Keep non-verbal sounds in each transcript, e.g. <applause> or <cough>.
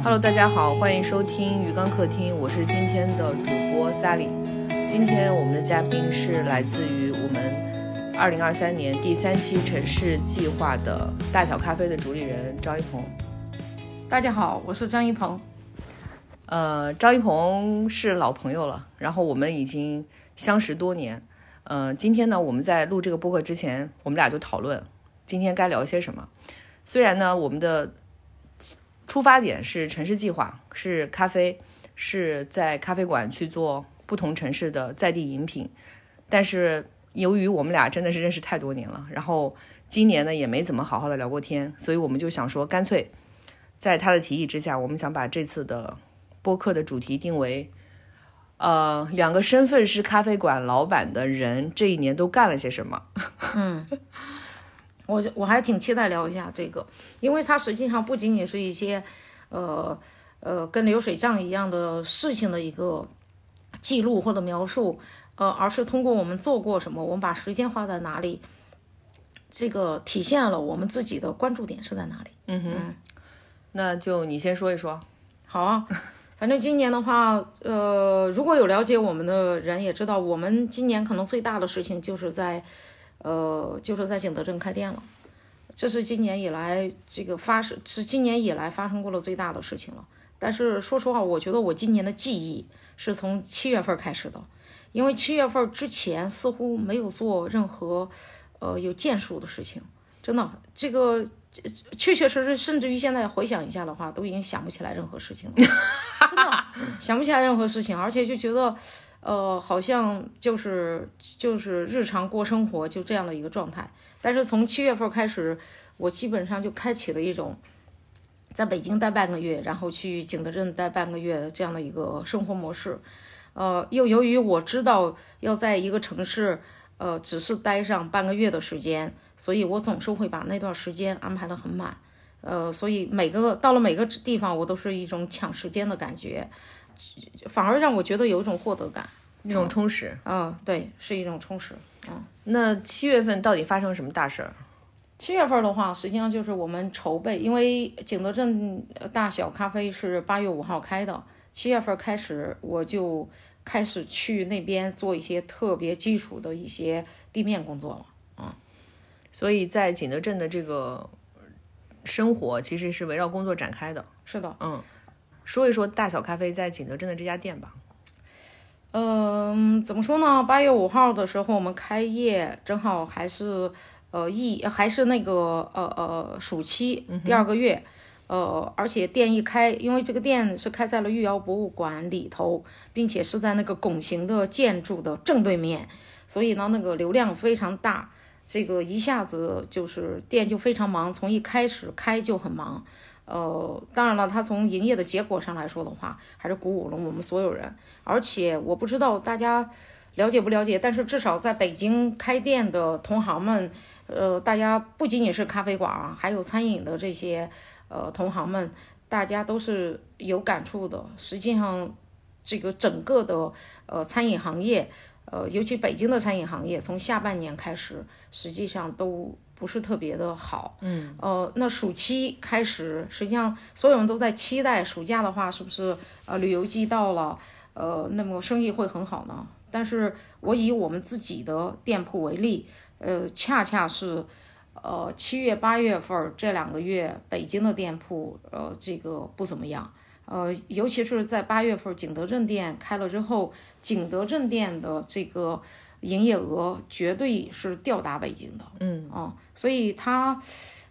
Hello，大家好，欢迎收听鱼缸客厅，我是今天的主播 Sally。今天我们的嘉宾是来自于我们二零二三年第三期城市计划的大小咖啡的主理人张一鹏。大家好，我是张一鹏。呃，张一鹏是老朋友了，然后我们已经相识多年。呃，今天呢，我们在录这个播客之前，我们俩就讨论今天该聊些什么。虽然呢，我们的出发点是城市计划，是咖啡，是在咖啡馆去做不同城市的在地饮品，但是由于我们俩真的是认识太多年了，然后今年呢也没怎么好好的聊过天，所以我们就想说，干脆在他的提议之下，我们想把这次的播客的主题定为，呃，两个身份是咖啡馆老板的人这一年都干了些什么。<laughs> 我我还挺期待聊一下这个，因为它实际上不仅仅是一些，呃呃，跟流水账一样的事情的一个记录或者描述，呃，而是通过我们做过什么，我们把时间花在哪里，这个体现了我们自己的关注点是在哪里。嗯哼，那就你先说一说。好啊，反正今年的话，呃，如果有了解我们的人也知道，我们今年可能最大的事情就是在，呃，就是在景德镇开店了。这是今年以来这个发生，是今年以来发生过的最大的事情了。但是说实话，我觉得我今年的记忆是从七月份开始的，因为七月份之前似乎没有做任何，呃，有建树的事情。真的，这个确确实实，甚至于现在回想一下的话，都已经想不起来任何事情了。真的想不起来任何事情，而且就觉得，呃，好像就是就是日常过生活就这样的一个状态。但是从七月份开始，我基本上就开启了一种在北京待半个月，然后去景德镇待半个月这样的一个生活模式。呃，又由于我知道要在一个城市，呃，只是待上半个月的时间，所以我总是会把那段时间安排得很满。呃，所以每个到了每个地方，我都是一种抢时间的感觉，反而让我觉得有一种获得感，一种充实。嗯，对，是一种充实。嗯，那七月份到底发生什么大事儿？七月份的话，实际上就是我们筹备，因为景德镇大小咖啡是八月五号开的，七月份开始我就开始去那边做一些特别基础的一些地面工作了。嗯，所以在景德镇的这个生活其实是围绕工作展开的。是的，嗯，说一说大小咖啡在景德镇的这家店吧。嗯，怎么说呢？八月五号的时候我们开业，正好还是呃一还是那个呃呃暑期第二个月，呃，而且店一开，因为这个店是开在了御窑博物馆里头，并且是在那个拱形的建筑的正对面，所以呢那个流量非常大，这个一下子就是店就非常忙，从一开始开就很忙。呃，当然了，它从营业的结果上来说的话，还是鼓舞了我们所有人。而且我不知道大家了解不了解，但是至少在北京开店的同行们，呃，大家不仅仅是咖啡馆啊，还有餐饮的这些呃同行们，大家都是有感触的。实际上，这个整个的呃餐饮行业，呃，尤其北京的餐饮行业，从下半年开始，实际上都。不是特别的好，嗯，呃，那暑期开始，实际上所有人都在期待暑假的话，是不是呃旅游季到了，呃，那么生意会很好呢？但是我以我们自己的店铺为例，呃，恰恰是，呃，七月八月份这两个月，北京的店铺，呃，这个不怎么样，呃，尤其是在八月份景德镇店开了之后，景德镇店的这个。营业额绝对是吊打北京的，嗯啊，所以它，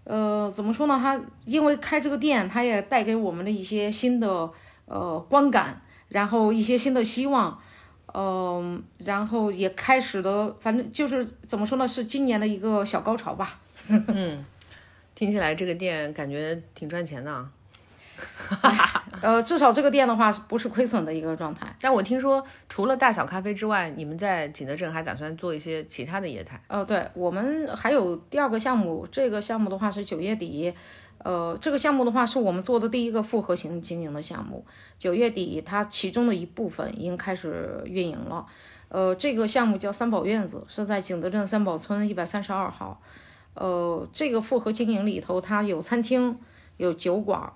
呃，怎么说呢？它因为开这个店，它也带给我们的一些新的呃观感，然后一些新的希望，嗯，然后也开始了，反正就是怎么说呢？是今年的一个小高潮吧。<laughs> 嗯，听起来这个店感觉挺赚钱的。<laughs> 呃，至少这个店的话不是亏损的一个状态。但我听说，除了大小咖啡之外，你们在景德镇还打算做一些其他的业态？呃，对，我们还有第二个项目，这个项目的话是九月底，呃，这个项目的话是我们做的第一个复合型经营的项目。九月底，它其中的一部分已经开始运营了。呃，这个项目叫三宝院子，是在景德镇三宝村一百三十二号。呃，这个复合经营里头，它有餐厅，有酒馆。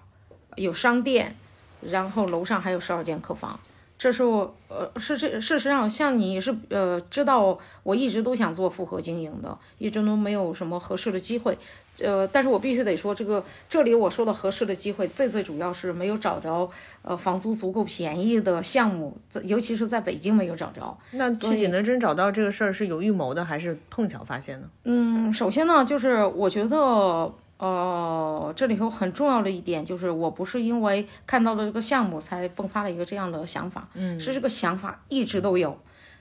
有商店，然后楼上还有十二间客房。这是我呃，是这事实上，像你是呃知道，我一直都想做复合经营的，一直都没有什么合适的机会，呃，但是我必须得说，这个这里我说的合适的机会，最最主要是没有找着呃房租足够便宜的项目，尤其是在北京没有找着。那去景德镇找到这个事儿是有预谋的，还是碰巧发现的？嗯，首先呢，就是我觉得。呃，这里头很重要的一点就是，我不是因为看到了这个项目才迸发了一个这样的想法，嗯，是这个想法一直都有，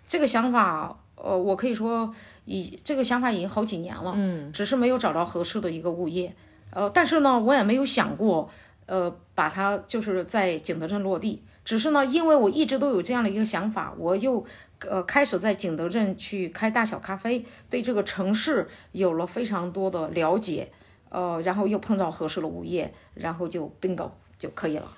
这个想法，呃，我可以说已这个想法已经好几年了，嗯，只是没有找到合适的一个物业，呃，但是呢，我也没有想过，呃，把它就是在景德镇落地，只是呢，因为我一直都有这样的一个想法，我又呃开始在景德镇去开大小咖啡，对这个城市有了非常多的了解。呃，然后又碰到合适的物业，然后就 bingo 就可以了。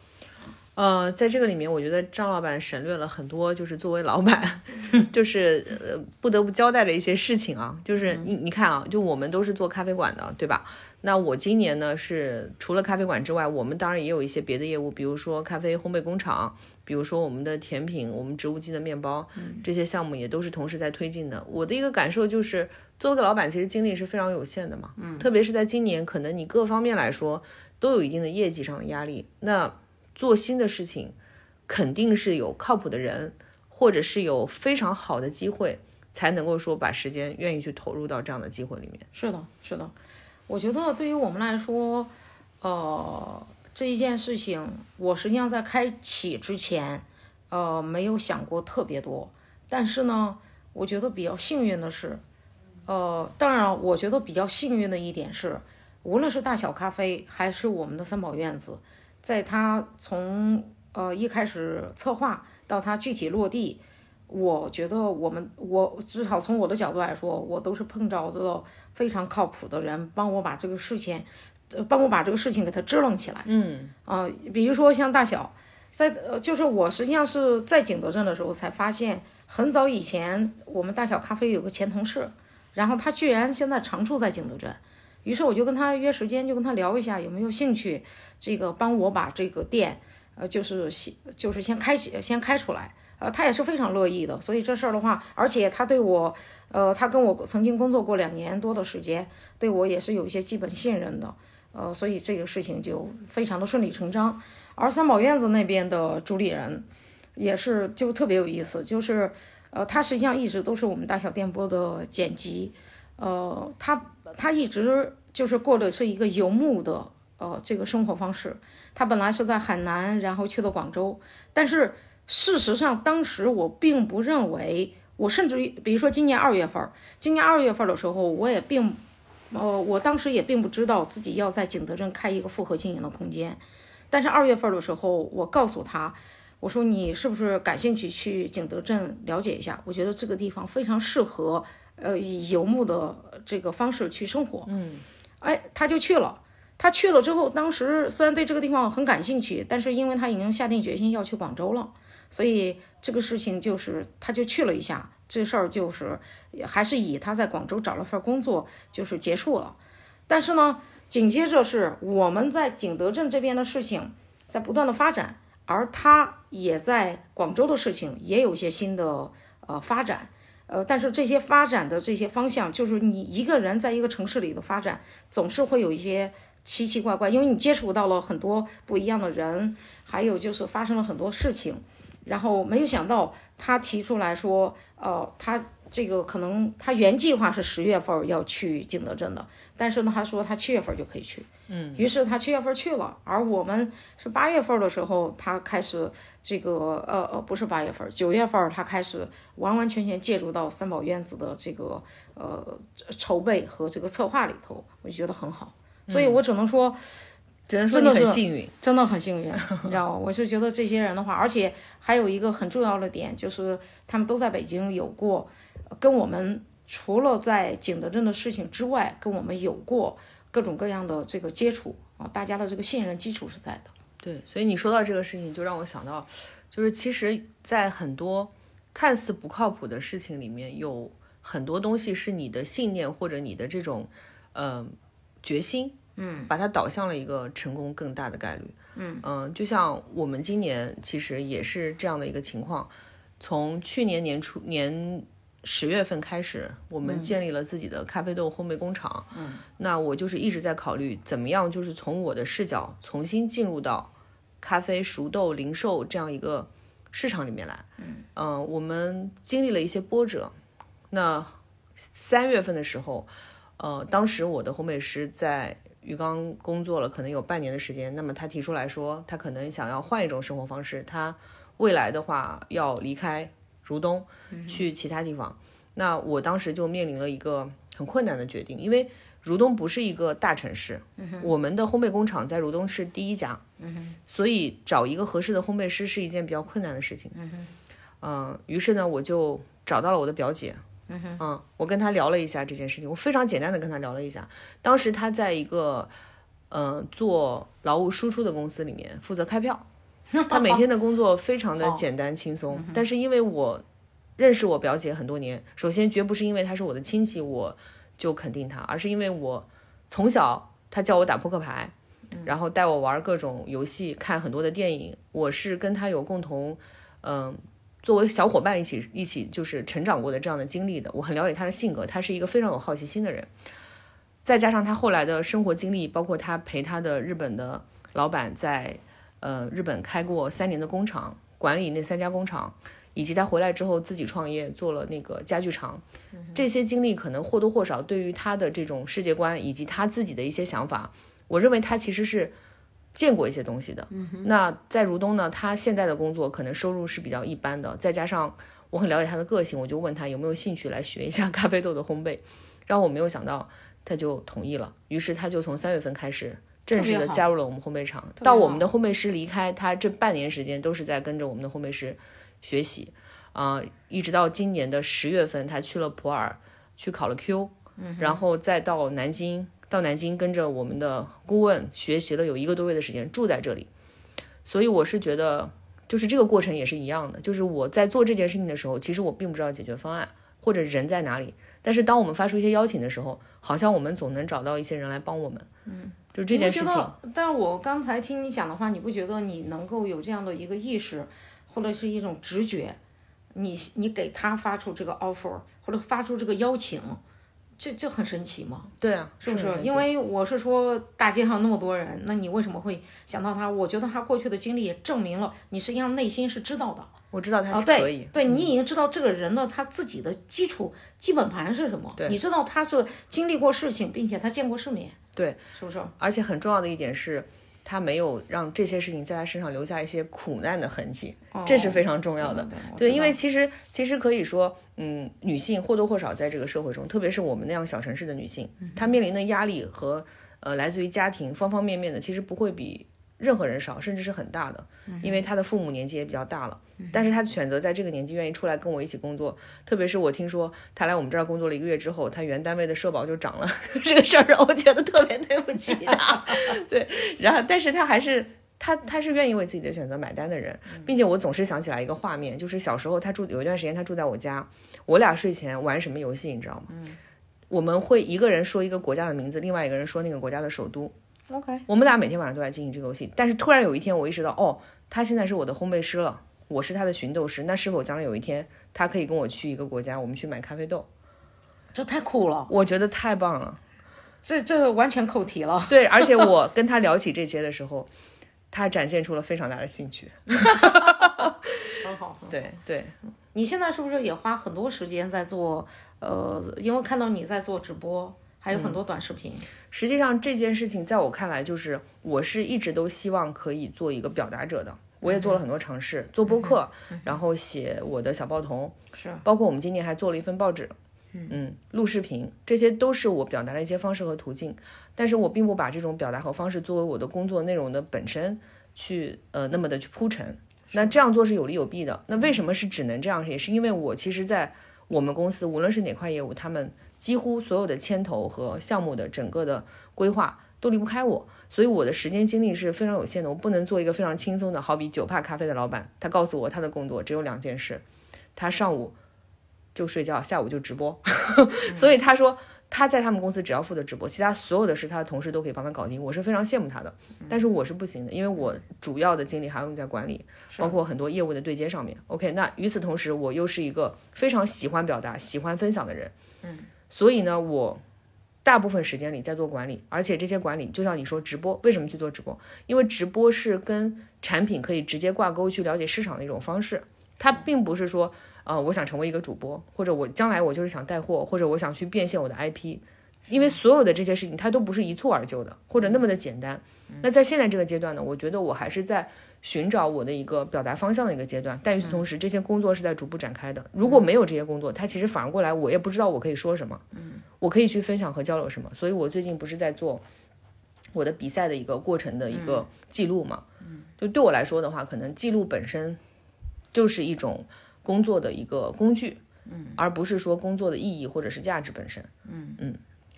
呃，在这个里面，我觉得张老板省略了很多，就是作为老板，<laughs> 就是呃不得不交代的一些事情啊。就是你你看啊，就我们都是做咖啡馆的，对吧？那我今年呢是除了咖啡馆之外，我们当然也有一些别的业务，比如说咖啡烘焙工厂。比如说我们的甜品，我们植物基的面包，这些项目也都是同时在推进的。我的一个感受就是，作为个老板，其实精力是非常有限的嘛。嗯，特别是在今年，可能你各方面来说都有一定的业绩上的压力。那做新的事情，肯定是有靠谱的人，或者是有非常好的机会，才能够说把时间愿意去投入到这样的机会里面。是的，是的。我觉得对于我们来说，呃。这一件事情，我实际上在开启之前，呃，没有想过特别多。但是呢，我觉得比较幸运的是，呃，当然了，我觉得比较幸运的一点是，无论是大小咖啡还是我们的三宝院子，在它从呃一开始策划到它具体落地，我觉得我们我至少从我的角度来说，我都是碰着的非常靠谱的人，帮我把这个事情。帮我把这个事情给它支棱起来。嗯啊，比如说像大小，在呃，就是我实际上是在景德镇的时候才发现，很早以前我们大小咖啡有个前同事，然后他居然现在常住在景德镇，于是我就跟他约时间，就跟他聊一下有没有兴趣，这个帮我把这个店，呃，就是先就是先开启，先开出来。呃，他也是非常乐意的，所以这事儿的话，而且他对我，呃，他跟我曾经工作过两年多的时间，对我也是有一些基本信任的。呃，所以这个事情就非常的顺理成章。而三宝院子那边的主理人也是就特别有意思，就是呃，他实际上一直都是我们大小电波的剪辑，呃，他他一直就是过的是一个游牧的呃这个生活方式。他本来是在海南，然后去了广州，但是事实上当时我并不认为，我甚至于比如说今年二月份，今年二月份的时候，我也并。呃，我当时也并不知道自己要在景德镇开一个复合经营的空间，但是二月份的时候，我告诉他，我说你是不是感兴趣去景德镇了解一下？我觉得这个地方非常适合，呃，以游牧的这个方式去生活。嗯，哎，他就去了。他去了之后，当时虽然对这个地方很感兴趣，但是因为他已经下定决心要去广州了，所以这个事情就是他就去了一下。这事儿就是还是以他在广州找了份工作就是结束了，但是呢，紧接着是我们在景德镇这边的事情在不断的发展，而他也在广州的事情也有些新的呃发展，呃，但是这些发展的这些方向，就是你一个人在一个城市里的发展，总是会有一些奇奇怪怪，因为你接触到了很多不一样的人，还有就是发生了很多事情。然后没有想到，他提出来说，呃，他这个可能他原计划是十月份要去景德镇的，但是呢，他说他七月份就可以去，嗯，于是他七月份去了，而我们是八月份的时候，他开始这个，呃呃，不是八月份，九月份他开始完完全全介入到三宝院子的这个呃筹备和这个策划里头，我就觉得很好，所以我只能说。真的很幸运，真的很幸运，<laughs> 你知道吗？我是觉得这些人的话，而且还有一个很重要的点，就是他们都在北京有过跟我们除了在景德镇的事情之外，跟我们有过各种各样的这个接触啊，大家的这个信任基础是在的。对，所以你说到这个事情，就让我想到，就是其实，在很多看似不靠谱的事情里面，有很多东西是你的信念或者你的这种呃决心。嗯，把它导向了一个成功更大的概率。嗯就像我们今年其实也是这样的一个情况，从去年年初年十月份开始，我们建立了自己的咖啡豆烘焙工厂。嗯，那我就是一直在考虑怎么样，就是从我的视角重新进入到咖啡熟豆零售这样一个市场里面来。嗯，我们经历了一些波折。那三月份的时候，呃，当时我的烘焙师在鱼缸工作了可能有半年的时间，那么他提出来说，他可能想要换一种生活方式，他未来的话要离开如东，去其他地方。那我当时就面临了一个很困难的决定，因为如东不是一个大城市，我们的烘焙工厂在如东是第一家，所以找一个合适的烘焙师是一件比较困难的事情。嗯，于是呢，我就找到了我的表姐。嗯，我跟他聊了一下这件事情，我非常简单的跟他聊了一下。当时他在一个，嗯，做劳务输出的公司里面负责开票，<laughs> 他每天的工作非常的简单轻松。但是因为我认识我表姐很多年，首先绝不是因为她是我的亲戚我就肯定她，而是因为我从小她教我打扑克牌，然后带我玩各种游戏，看很多的电影，我是跟她有共同，嗯。作为小伙伴一起一起就是成长过的这样的经历的，我很了解她的性格，她是一个非常有好奇心的人。再加上她后来的生活经历，包括她陪她的日本的老板在呃日本开过三年的工厂，管理那三家工厂，以及他回来之后自己创业做了那个家具厂，这些经历可能或多或少对于他的这种世界观以及他自己的一些想法，我认为他其实是。见过一些东西的，那在如东呢，他现在的工作可能收入是比较一般的，再加上我很了解他的个性，我就问他有没有兴趣来学一下咖啡豆的烘焙，然后我没有想到他就同意了，于是他就从三月份开始正式的加入了我们烘焙厂，到我们的烘焙师离开，他这半年时间都是在跟着我们的烘焙师学习，啊，一直到今年的十月份，他去了普洱去考了 Q，然后再到南京。到南京跟着我们的顾问学习了有一个多月的时间，住在这里，所以我是觉得，就是这个过程也是一样的。就是我在做这件事情的时候，其实我并不知道解决方案或者人在哪里，但是当我们发出一些邀请的时候，好像我们总能找到一些人来帮我们。嗯，就这件事情。但是我刚才听你讲的话，你不觉得你能够有这样的一个意识，或者是一种直觉，你你给他发出这个 offer，或者发出这个邀请？这这很神奇吗？对啊，是不是？因为我是说，大街上那么多人，那你为什么会想到他？我觉得他过去的经历也证明了，你实际上内心是知道的。我知道他是可以，对你已经知道这个人的他自己的基础基本盘是什么？对，你知道他是经历过事情，并且他见过世面。对，是不是？而且很重要的一点是。他没有让这些事情在他身上留下一些苦难的痕迹，这是非常重要的。对，因为其实其实可以说，嗯，女性或多或少在这个社会中，特别是我们那样小城市的女性，她面临的压力和呃来自于家庭方方面面的，其实不会比。任何人少，甚至是很大的，因为她的父母年纪也比较大了，但是他选择在这个年纪愿意出来跟我一起工作，特别是我听说他来我们这儿工作了一个月之后，他原单位的社保就涨了，<laughs> 这个事儿让我觉得特别对不起他。<laughs> 对，然后但是他还是他他是愿意为自己的选择买单的人，并且我总是想起来一个画面，就是小时候他住有一段时间他住在我家，我俩睡前玩什么游戏你知道吗？我们会一个人说一个国家的名字，另外一个人说那个国家的首都。OK，我们俩每天晚上都在进行这个游戏，但是突然有一天我意识到，哦，他现在是我的烘焙师了，我是他的寻豆师，那是否将来有一天他可以跟我去一个国家，我们去买咖啡豆？这太酷了，我觉得太棒了，这这完全扣题了。对，而且我跟他聊起这些的时候，<laughs> 他展现出了非常大的兴趣。<laughs> 很好，对对。你现在是不是也花很多时间在做？呃，因为看到你在做直播。还有很多短视频。实际上这件事情在我看来，就是我是一直都希望可以做一个表达者的。我也做了很多尝试，做播客，然后写我的小报童，是，包括我们今年还做了一份报纸，嗯，录视频，这些都是我表达的一些方式和途径。但是我并不把这种表达和方式作为我的工作内容的本身去呃那么的去铺陈。那这样做是有利有弊的。那为什么是只能这样？也是因为我其实，在我们公司无论是哪块业务，他们。几乎所有的牵头和项目的整个的规划都离不开我，所以我的时间精力是非常有限的。我不能做一个非常轻松的，好比酒吧咖啡的老板，他告诉我他的工作只有两件事，他上午就睡觉，下午就直播。<laughs> 所以他说，他在他们公司只要负责直播，其他所有的事他的同事都可以帮他搞定，我是非常羡慕他的。但是我是不行的，因为我主要的精力还用在管理，包括很多业务的对接上面。OK，那与此同时，我又是一个非常喜欢表达、喜欢分享的人，嗯，所以呢，我大部分时间里在做管理，而且这些管理就像你说直播，为什么去做直播？因为直播是跟产品可以直接挂钩去了解市场的一种方式，它并不是说。呃，我想成为一个主播，或者我将来我就是想带货，或者我想去变现我的 IP，因为所有的这些事情它都不是一蹴而就的，或者那么的简单。那在现在这个阶段呢，我觉得我还是在寻找我的一个表达方向的一个阶段。但与此同时，这些工作是在逐步展开的。如果没有这些工作，它其实反而过来，我也不知道我可以说什么，嗯，我可以去分享和交流什么。所以我最近不是在做我的比赛的一个过程的一个记录嘛，嗯，就对我来说的话，可能记录本身就是一种。工作的一个工具，嗯，而不是说工作的意义或者是价值本身，嗯嗯，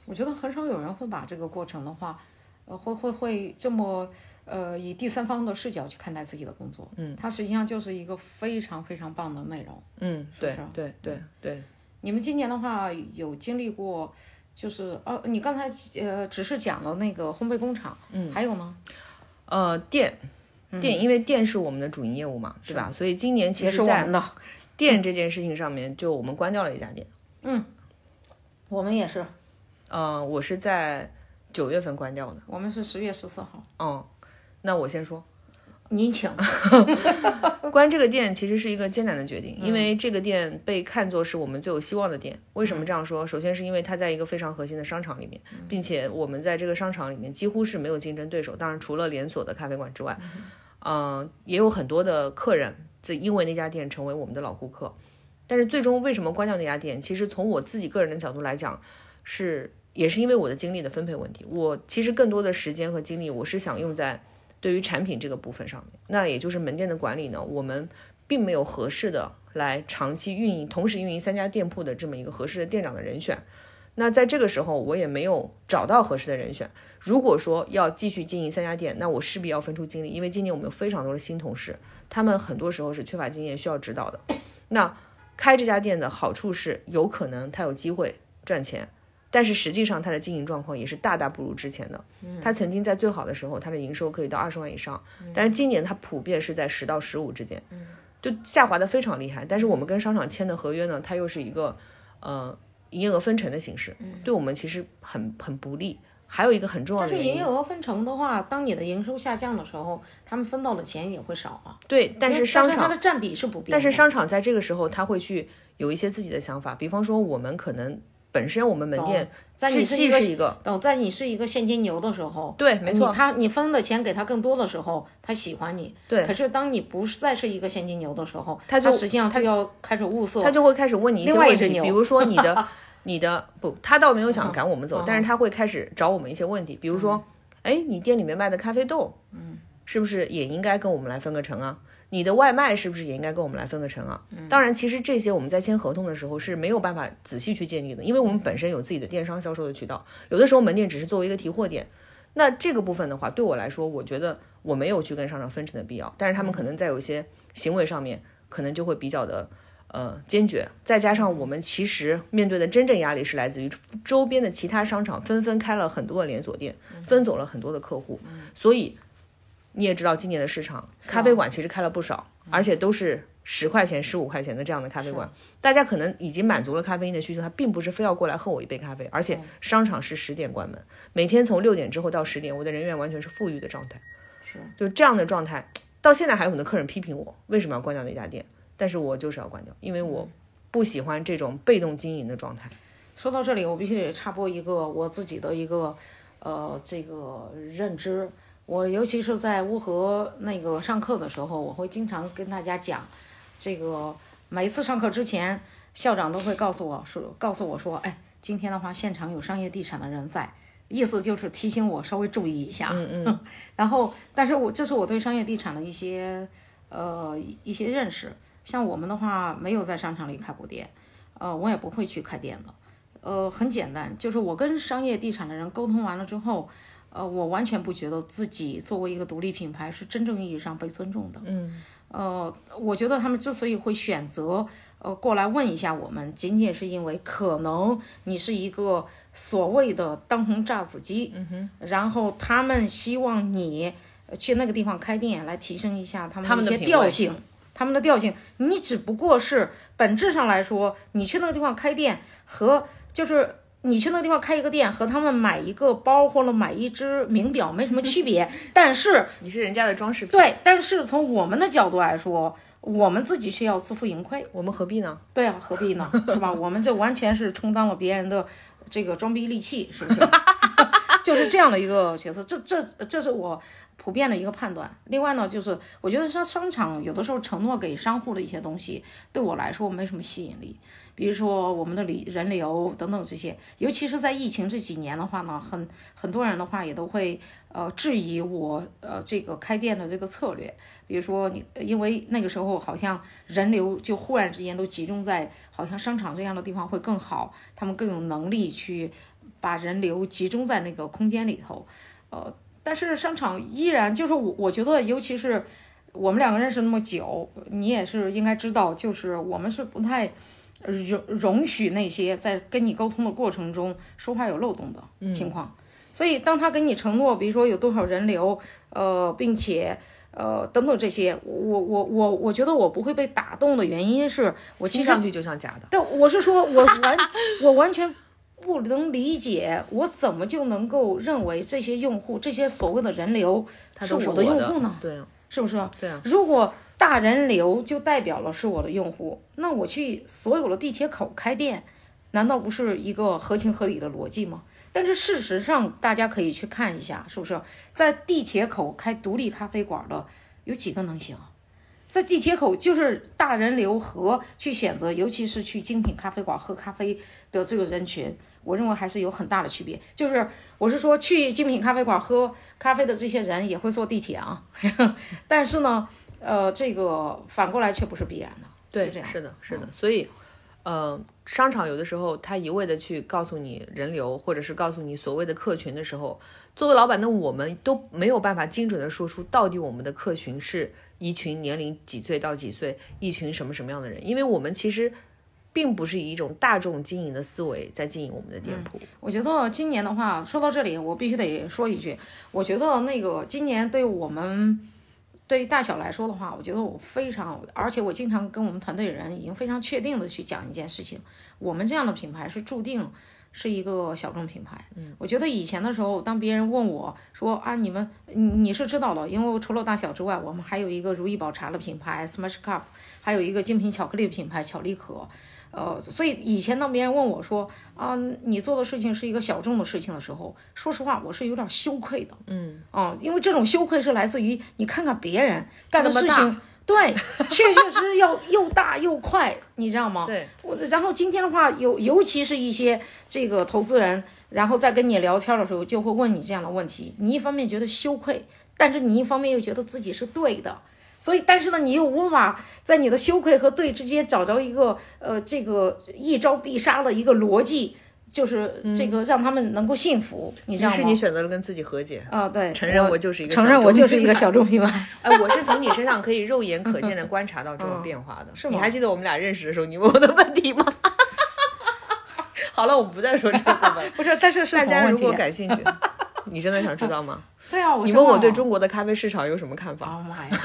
我觉得很少有人会把这个过程的话，呃，会会会这么呃以第三方的视角去看待自己的工作，嗯，它实际上就是一个非常非常棒的内容，嗯，对对对对。你们今年的话有经历过，就是哦，你刚才呃只是讲了那个烘焙工厂，嗯，还有呢？呃，店。店，因为店是我们的主营业务嘛，对吧？所以今年其实，在店这件事情上面，就我们关掉了一家店。嗯，我们也是。嗯，我是在九月份关掉的。我们是十月十四号。嗯，那我先说。您请。<laughs> 关这个店其实是一个艰难的决定，因为这个店被看作是我们最有希望的店。为什么这样说？首先是因为它在一个非常核心的商场里面，并且我们在这个商场里面几乎是没有竞争对手。当然，除了连锁的咖啡馆之外。嗯，也有很多的客人在因为那家店成为我们的老顾客，但是最终为什么关掉那家店？其实从我自己个人的角度来讲，是也是因为我的精力的分配问题。我其实更多的时间和精力，我是想用在对于产品这个部分上面。那也就是门店的管理呢，我们并没有合适的来长期运营，同时运营三家店铺的这么一个合适的店长的人选。那在这个时候，我也没有找到合适的人选。如果说要继续经营三家店，那我势必要分出精力，因为今年我们有非常多的新同事，他们很多时候是缺乏经验，需要指导的。那开这家店的好处是，有可能他有机会赚钱，但是实际上它的经营状况也是大大不如之前的。它曾经在最好的时候，它的营收可以到二十万以上，但是今年它普遍是在十到十五之间，就下滑的非常厉害。但是我们跟商场签的合约呢，它又是一个，呃。营业额分成的形式，对我们其实很很不利。还有一个很重要的，但是营业额分成的话，当你的营收下降的时候，他们分到的钱也会少啊。对，但是商场它的占比是不变。但是商场在这个时候，他会去有一些自己的想法，比方说我们可能本身我们门店在你是一个，等在你是一个现金牛的时候，对，没错，他你分的钱给他更多的时候，他喜欢你。对，可是当你不是再是一个现金牛的时候，他就实际上他要开始物色，他就会开始问你一些问题，比如说你的。<laughs> 你的不，他倒没有想赶我们走，但是他会开始找我们一些问题，比如说，哎，你店里面卖的咖啡豆，嗯，是不是也应该跟我们来分个成啊？你的外卖是不是也应该跟我们来分个成啊？当然，其实这些我们在签合同的时候是没有办法仔细去建立的，因为我们本身有自己的电商销售的渠道，有的时候门店只是作为一个提货点。那这个部分的话，对我来说，我觉得我没有去跟商场分成的必要，但是他们可能在有一些行为上面，可能就会比较的。呃，坚决，再加上我们其实面对的真正压力是来自于周边的其他商场纷纷开了很多的连锁店，分走了很多的客户，所以你也知道今年的市场，咖啡馆其实开了不少，而且都是十块钱、十五块钱的这样的咖啡馆，大家可能已经满足了咖啡因的需求，他并不是非要过来喝我一杯咖啡，而且商场是十点关门，每天从六点之后到十点，我的人员完全是富裕的状态，是，就这样的状态，到现在还有很多客人批评我为什么要关掉那家店。但是我就是要关掉，因为我不喜欢这种被动经营的状态。说到这里，我必须得插播一个我自己的一个呃这个认知。我尤其是在乌河那个上课的时候，我会经常跟大家讲，这个每次上课之前，校长都会告诉我说，告诉我说，哎，今天的话现场有商业地产的人在，意思就是提醒我稍微注意一下。嗯嗯。<laughs> 然后，但是我这是我对商业地产的一些呃一些认识。像我们的话，没有在商场里开过店，呃，我也不会去开店的，呃，很简单，就是我跟商业地产的人沟通完了之后，呃，我完全不觉得自己作为一个独立品牌是真正意义上被尊重的。嗯，呃，我觉得他们之所以会选择呃过来问一下我们，仅仅是因为可能你是一个所谓的当红炸子鸡，嗯哼，然后他们希望你呃去那个地方开店，来提升一下他们的一些调性。他们的调性，你只不过是本质上来说，你去那个地方开店和就是你去那个地方开一个店和他们买一个包或者买一只名表没什么区别。<laughs> 但是你是人家的装饰品，对，但是从我们的角度来说，我们自己却要自负盈亏。我们何必呢？对啊，何必呢？是吧？我们这完全是充当了别人的这个装逼利器，是不是？<laughs> 就是这样的一个角色，这这这是我普遍的一个判断。另外呢，就是我觉得商商场有的时候承诺给商户的一些东西，对我来说没什么吸引力。比如说我们的里人流等等这些，尤其是在疫情这几年的话呢，很很多人的话也都会呃质疑我呃这个开店的这个策略。比如说你因为那个时候好像人流就忽然之间都集中在好像商场这样的地方会更好，他们更有能力去把人流集中在那个空间里头，呃，但是商场依然就是我我觉得，尤其是我们两个认识那么久，你也是应该知道，就是我们是不太容容许那些在跟你沟通的过程中说话有漏洞的情况。所以，当他给你承诺，比如说有多少人流，呃，并且呃等等这些，我我我我觉得我不会被打动的原因是我听上去就像假的。但，我是说，我完我完全不能理解，我怎么就能够认为这些用户，这些所谓的人流它都是我的用户呢？对啊，是不是？对啊。如果大人流就代表了是我的用户，那我去所有的地铁口开店，难道不是一个合情合理的逻辑吗？但是事实上，大家可以去看一下，是不是在地铁口开独立咖啡馆的有几个能行？在地铁口就是大人流和去选择，尤其是去精品咖啡馆喝咖啡的这个人群，我认为还是有很大的区别。就是我是说，去精品咖啡馆喝咖啡的这些人也会坐地铁啊，<laughs> 但是呢，呃，这个反过来却不是必然的。对就这，样是的，是的。所以，呃，商场有的时候他一味的去告诉你人流，或者是告诉你所谓的客群的时候，作为老板的我们都没有办法精准的说出到底我们的客群是一群年龄几岁到几岁，一群什么什么样的人，因为我们其实并不是以一种大众经营的思维在经营我们的店铺。我觉得今年的话，说到这里，我必须得说一句，我觉得那个今年对我们对于大小来说的话，我觉得我非常，而且我经常跟我们团队人已经非常确定的去讲一件事情，我们这样的品牌是注定。是一个小众品牌，嗯，我觉得以前的时候，当别人问我说啊，你们你你是知道的，因为除了大小之外，我们还有一个如意宝茶的品牌 Smash Cup，还有一个精品巧克力品牌巧力可，呃，所以以前当别人问我说啊，你做的事情是一个小众的事情的时候，说实话，我是有点羞愧的，嗯，啊，因为这种羞愧是来自于你看看别人干的事情，对，确确实实要又大又快，你知道吗？对，我然后今天的话，尤尤其是一些这个投资人，然后在跟你聊天的时候，就会问你这样的问题。你一方面觉得羞愧，但是你一方面又觉得自己是对的，所以但是呢，你又无法在你的羞愧和对之间找着一个呃这个一招必杀的一个逻辑，就是这个让他们能够信服，你知道吗？于是你选择了跟自己和解，啊、对，承认我我就是一个承认我就是一个小众品牌。哎，<laughs> 我是从你身上可以肉眼可见的观察到这种变化的。是吗你还记得我们俩认识的时候，你问我的问题吗？<laughs> 好了，我们不再说这个了。<laughs> 不是，但是是大家如果感兴趣，你真的想知道吗？对啊，我你问我对中中国的咖啡市场有什么看法？啊妈呀，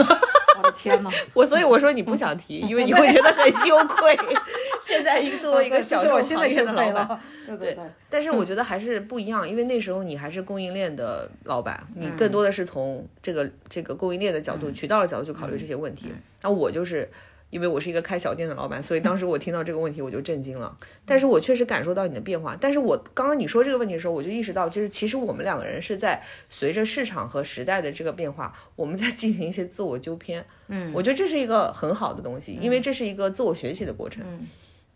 我天哪！<laughs> 我所以我说你不想提，因为你会觉得很羞愧。<laughs> 现在作为一个小众行业的老板，<laughs> 了，对对对。但是我觉得还是不一样，因为那时候你还是供应链的老板，你更多的是从这个这个供应链的角度、渠道的角度去考虑这些问题。那我就是因为我是一个开小店的老板，所以当时我听到这个问题我就震惊了。但是我确实感受到你的变化。但是我刚刚你说这个问题的时候，我就意识到，就是其实我们两个人是在随着市场和时代的这个变化，我们在进行一些自我纠偏。嗯，我觉得这是一个很好的东西，因为这是一个自我学习的过程。嗯。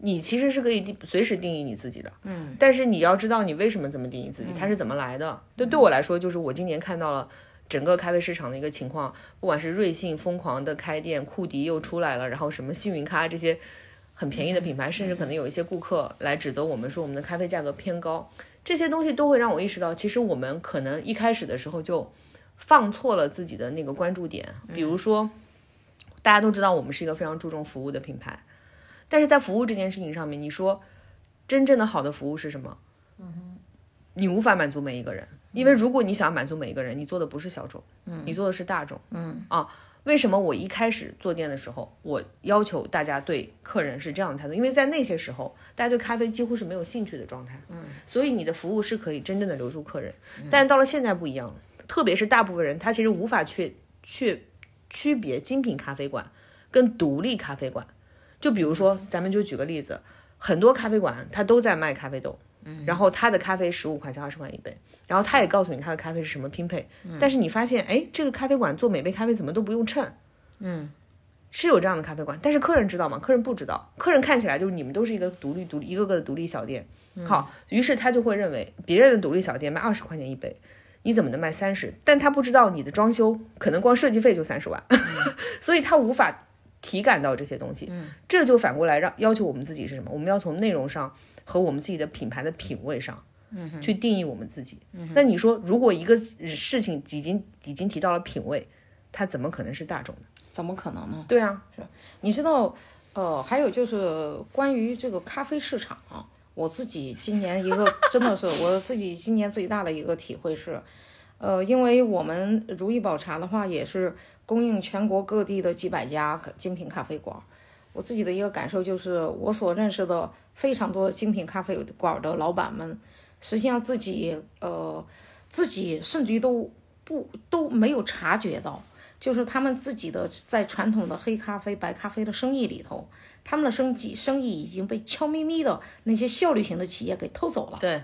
你其实是可以定随时定义你自己的，嗯，但是你要知道你为什么这么定义自己，它是怎么来的。对，对我来说，就是我今年看到了整个咖啡市场的一个情况，不管是瑞幸疯狂的开店，库迪又出来了，然后什么幸运咖这些很便宜的品牌，甚至可能有一些顾客来指责我们说我们的咖啡价格偏高。这些东西都会让我意识到，其实我们可能一开始的时候就放错了自己的那个关注点。比如说，大家都知道我们是一个非常注重服务的品牌，但是在服务这件事情上面，你说真正的好的服务是什么？嗯你无法满足每一个人，因为如果你想满足每一个人，你做的不是小众，你做的是大众，嗯啊。为什么我一开始做店的时候，我要求大家对客人是这样的态度？因为在那些时候，大家对咖啡几乎是没有兴趣的状态，嗯，所以你的服务是可以真正的留住客人。但是到了现在不一样了，特别是大部分人他其实无法去去区别精品咖啡馆跟独立咖啡馆。就比如说，咱们就举个例子，很多咖啡馆它都在卖咖啡豆。然后他的咖啡十五块钱、二十块一杯，然后他也告诉你他的咖啡是什么拼配，但是你发现，哎，这个咖啡馆做每杯咖啡怎么都不用称，嗯，是有这样的咖啡馆，但是客人知道吗？客人不知道，客人看起来就是你们都是一个独立、独立一个个的独立小店，好，于是他就会认为别人的独立小店卖二十块钱一杯，你怎么能卖三十？但他不知道你的装修可能光设计费就三十万，<laughs> 所以他无法体感到这些东西，这就反过来让要求我们自己是什么？我们要从内容上。和我们自己的品牌的品味上，嗯，去定义我们自己。那你说，如果一个事情已经已经提到了品味，它怎么可能是大众的？怎么可能呢？对啊，是。你知道，呃，还有就是关于这个咖啡市场啊，我自己今年一个真的是我自己今年最大的一个体会是，呃，因为我们如意宝茶的话也是供应全国各地的几百家精品咖啡馆。我自己的一个感受就是，我所认识的非常多的精品咖啡馆的老板们，实际上自己呃自己甚至于都不都没有察觉到，就是他们自己的在传统的黑咖啡、白咖啡的生意里头，他们的生计生意已经被悄咪咪的那些效率型的企业给偷走了。对。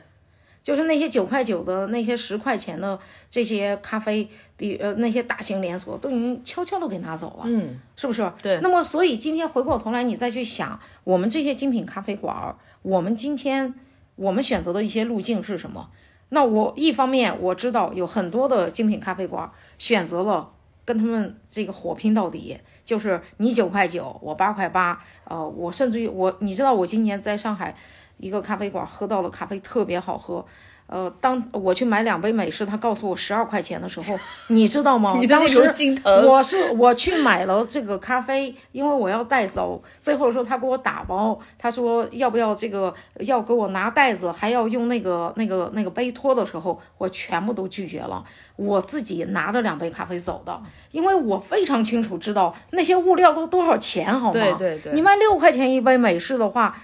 就是那些九块九的那些十块钱的这些咖啡，比呃那些大型连锁都已经悄悄的给拿走了，嗯，是不是？对。那么，所以今天回过头来，你再去想，我们这些精品咖啡馆，我们今天我们选择的一些路径是什么？那我一方面我知道有很多的精品咖啡馆选择了跟他们这个火拼到底，就是你九块九，我八块八，呃，我甚至于我，你知道我今年在上海。一个咖啡馆喝到了咖啡特别好喝，呃，当我去买两杯美式，他告诉我十二块钱的时候，你知道吗？<laughs> 当时心疼我是我去买了这个咖啡，因为我要带走。最后说他给我打包，他说要不要这个要给我拿袋子，还要用那个那个那个杯托的时候，我全部都拒绝了。我自己拿着两杯咖啡走的，因为我非常清楚知道那些物料都多少钱，好吗？对对对，你卖六块钱一杯美式的话。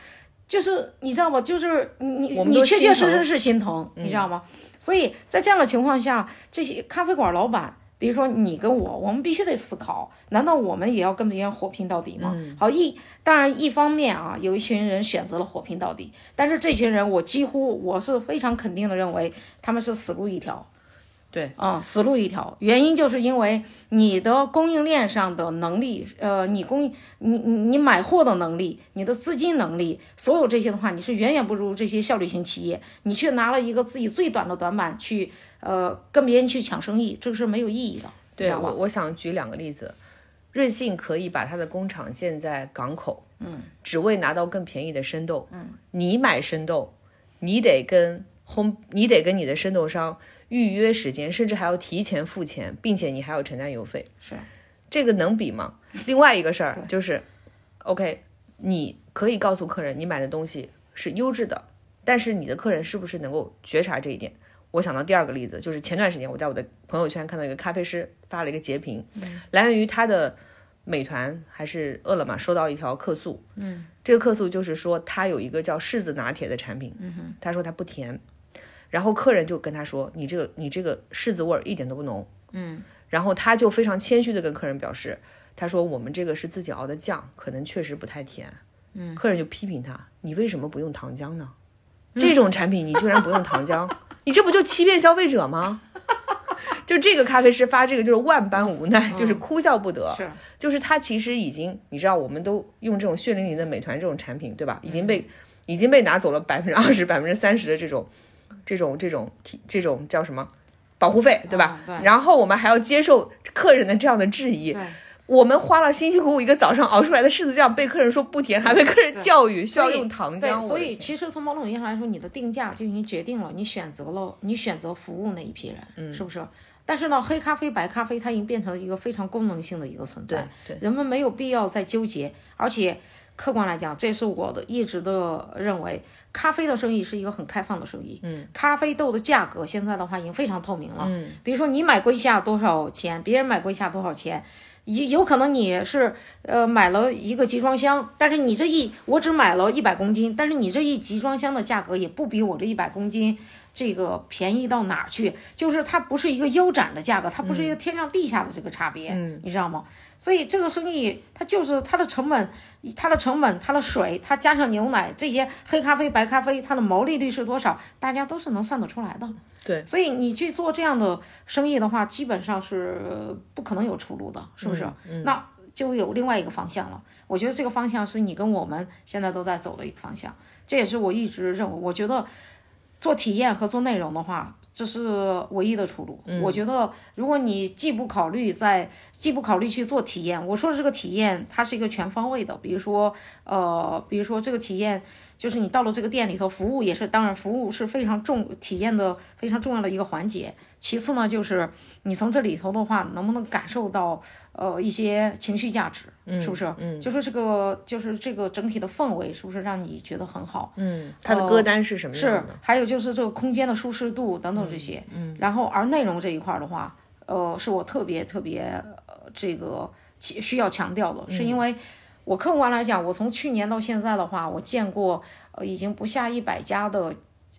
就是你知道吗？就是你你确确实实是心疼，你知道吗？所以在这样的情况下，这些咖啡馆老板，比如说你跟我，我们必须得思考：难道我们也要跟别人火拼到底吗？好一当然一方面啊，有一群人选择了火拼到底，但是这群人我几乎我是非常肯定的认为他们是死路一条。对啊，死路一条。原因就是因为你的供应链上的能力，呃，你供你你你买货的能力，你的资金能力，所有这些的话，你是远远不如这些效率型企业。你却拿了一个自己最短的短板去，呃，跟别人去抢生意，这个是没有意义的。对，我我想举两个例子，瑞幸可以把它的工厂建在港口，嗯，只为拿到更便宜的生豆。嗯，你买生豆，你得跟烘，你得跟你的生豆商。预约时间，甚至还要提前付钱，并且你还要承担邮费，是这个能比吗？另外一个事儿就是，OK，你可以告诉客人你买的东西是优质的，但是你的客人是不是能够觉察这一点？我想到第二个例子，就是前段时间我在我的朋友圈看到一个咖啡师发了一个截屏，来源于他的美团还是饿了么收到一条客诉，嗯，这个客诉就是说他有一个叫柿子拿铁的产品，嗯哼，他说他不甜。然后客人就跟他说：“你这个你这个柿子味儿一点都不浓。”嗯，然后他就非常谦虚的跟客人表示：“他说我们这个是自己熬的酱，可能确实不太甜。”嗯，客人就批评他：“你为什么不用糖浆呢？这种产品你居然不用糖浆，你这不就欺骗消费者吗？” <laughs> 就这个咖啡师发这个就是万般无奈，就是哭笑不得。是，就是他其实已经你知道，我们都用这种血淋淋的美团这种产品，对吧？已经被已经被拿走了百分之二十、百分之三十的这种。这种这种这种叫什么保护费，对吧？对。然后我们还要接受客人的这样的质疑，我们花了辛辛苦苦一个早上熬出来的柿子酱，被客人说不甜，还被客人教育需要用糖对，浆。所以其实从某种意义上来说，你的定价就已经决定了你选择了你选择服务那一批人，嗯是不是？但是呢，黑咖啡、白咖啡它已经变成了一个非常功能性的一个存对在，对，人们没有必要再纠结，而且客观来讲，这是我的一直的认为，咖啡的生意是一个很开放的生意。嗯，咖啡豆的价格现在的话已经非常透明了。嗯，比如说你买贵下多少钱，别人买贵下多少钱。有有可能你是呃买了一个集装箱，但是你这一我只买了一百公斤，但是你这一集装箱的价格也不比我这一百公斤这个便宜到哪儿去，就是它不是一个腰斩的价格，它不是一个天上地下的这个差别，你知道吗？所以这个生意它就是它的成本，它的成本，它的水，它加上牛奶这些黑咖啡、白咖啡，它的毛利率是多少，大家都是能算得出来的。对，所以你去做这样的生意的话，基本上是不可能有出路的，是不是？那就有另外一个方向了。我觉得这个方向是你跟我们现在都在走的一个方向，这也是我一直认为，我觉得做体验和做内容的话，这是唯一的出路。我觉得，如果你既不考虑在，既不考虑去做体验，我说的这个体验，它是一个全方位的，比如说，呃，比如说这个体验。就是你到了这个店里头，服务也是，当然服务是非常重体验的非常重要的一个环节。其次呢，就是你从这里头的话，能不能感受到呃一些情绪价值，嗯是不是？嗯，就说这个就是这个整体的氛围，是不是让你觉得很好？嗯，它的歌单是什么样是？，还有就是这个空间的舒适度等等这些。嗯，然后而内容这一块儿的话，呃，是我特别特别呃这个其需要强调的，是因为。我客观来讲，我从去年到现在的话，我见过呃已经不下一百家的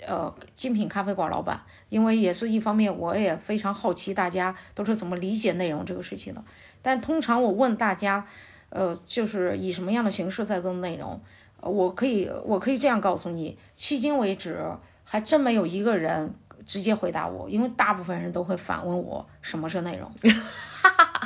呃精品咖啡馆老板，因为也是一方面，我也非常好奇大家都是怎么理解内容这个事情的。但通常我问大家，呃，就是以什么样的形式在做内容，呃我可以我可以这样告诉你，迄今为止还真没有一个人直接回答我，因为大部分人都会反问我什么是内容。<laughs>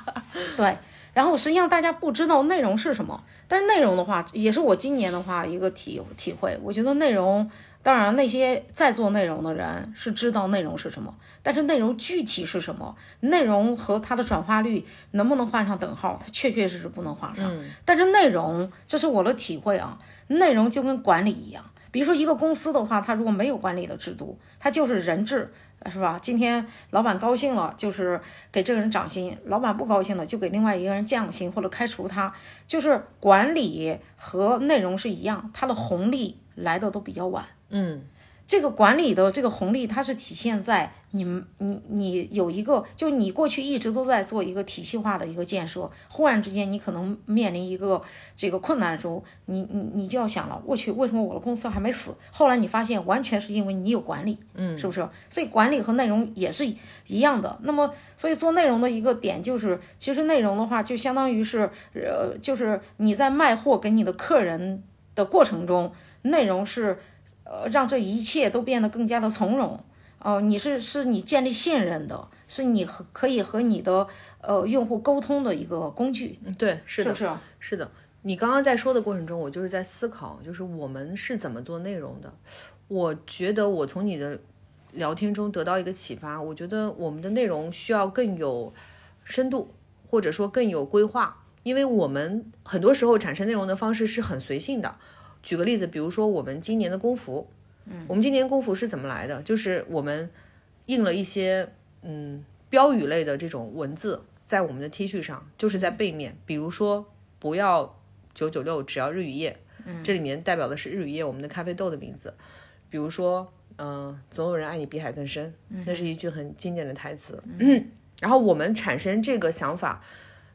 <laughs> 对。然后实际上大家不知道内容是什么，但是内容的话，也是我今年的话一个体体会。我觉得内容，当然那些在做内容的人是知道内容是什么，但是内容具体是什么，内容和它的转化率能不能画上等号，它确确实实不能画上。但是内容，这是我的体会啊，内容就跟管理一样。比如说一个公司的话，它如果没有管理的制度，它就是人治，是吧？今天老板高兴了，就是给这个人涨薪；老板不高兴了，就给另外一个人降薪或者开除他。就是管理和内容是一样，它的红利来的都比较晚。嗯，这个管理的这个红利，它是体现在你们你你有一个，就你过去一直都在做一个体系化的一个建设，忽然之间你可能面临一个这个困难的时候，你你你就要想了，我去，为什么我的公司还没死？后来你发现，完全是因为你有管理，嗯，是不是？所以管理和内容也是一样的。那么，所以做内容的一个点就是，其实内容的话，就相当于是，呃，就是你在卖货给你的客人的过程中，内容是。呃，让这一切都变得更加的从容。哦、你是是你建立信任的，是你和可以和你的呃用户沟通的一个工具，嗯对，是的，是不是？是的。你刚刚在说的过程中，我就是在思考，就是我们是怎么做内容的。我觉得我从你的聊天中得到一个启发，我觉得我们的内容需要更有深度，或者说更有规划，因为我们很多时候产生内容的方式是很随性的。举个例子，比如说我们今年的工服，嗯，我们今年工服是怎么来的？就是我们印了一些嗯标语类的这种文字在我们的 T 恤上，就是在背面，比如说不要九九六，只要日与夜，嗯，这里面代表的是日与夜我们的咖啡豆的名字，比如说嗯、呃总有人爱你比海更深，那是一句很经典的台词。嗯，<clears throat> 然后我们产生这个想法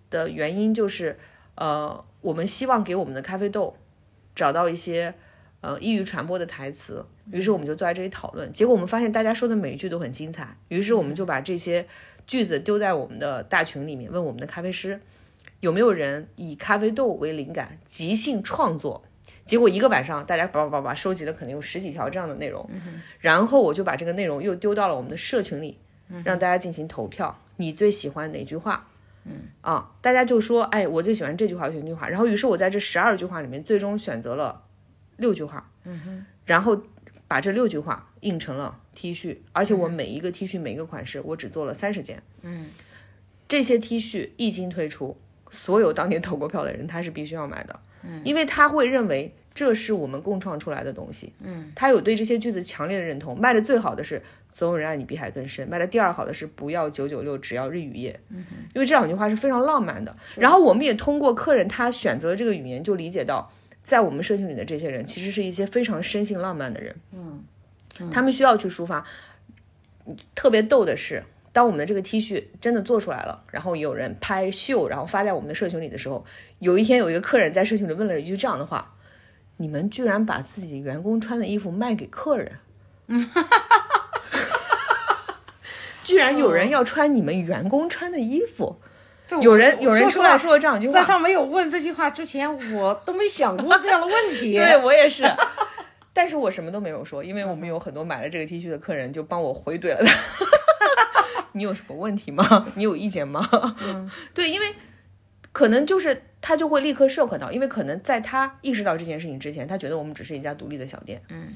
的原因就是，呃，我们希望给我们的咖啡豆找到一些呃易于传播的台词，于是我们就坐在这里讨论。结果我们发现大家说的每一句都很精彩，于是我们就把这些句子丢在我们的大群里面，问我们的咖啡师有没有人以咖啡豆为灵感即兴创作。结果一个晚上，大家叭叭叭叭收集了可能有十几条这样的内容，然后我就把这个内容又丢到了我们的社群里，让大家进行投票，你最喜欢哪句话？啊，大家就说，哎，我最喜欢这句话，这句话。然后，于是我在这十二句话里面，最终选择了六句话，嗯哼，然后把这六句话印成了 T 恤，而且我每一个 T 恤每一个款式，我只做了三十件，嗯，这些 T 恤一经推出，所有当年投过票的人，他是必须要买的，嗯，因为他会认为这是我们共创出来的东西，嗯，他有对这些句子强烈的认同。卖的最好的是“总有人爱你比海更深”，卖的第二好的是“不要九九六，只要日与夜”，嗯，因为这两句话是非常浪漫的。然后我们也通过客人他选择这个语言，就理解到，在我们社群里的这些人，其实是一些非常深性浪漫的人，嗯，他们需要去抒发。特别逗的是。当我们的这个 T 恤真的做出来了，然后有人拍秀，然后发在我们的社群里的时候，有一天有一个客人在社群里问了一句这样的话：“你们居然把自己员工穿的衣服卖给客人？<laughs> ”居然有人要穿你们员工穿的衣服？有人有人出来说了这样一句话，在他没有问这句话之前，我都没想过这样的问题。<laughs> 对我也是，但是我什么都没有说，因为我们有很多买了这个 T 恤的客人就帮我回怼了他。<laughs> 你有什么问题吗？你有意见吗？嗯，对，因为可能就是他就会立刻涉可到，因为可能在他意识到这件事情之前，他觉得我们只是一家独立的小店，嗯，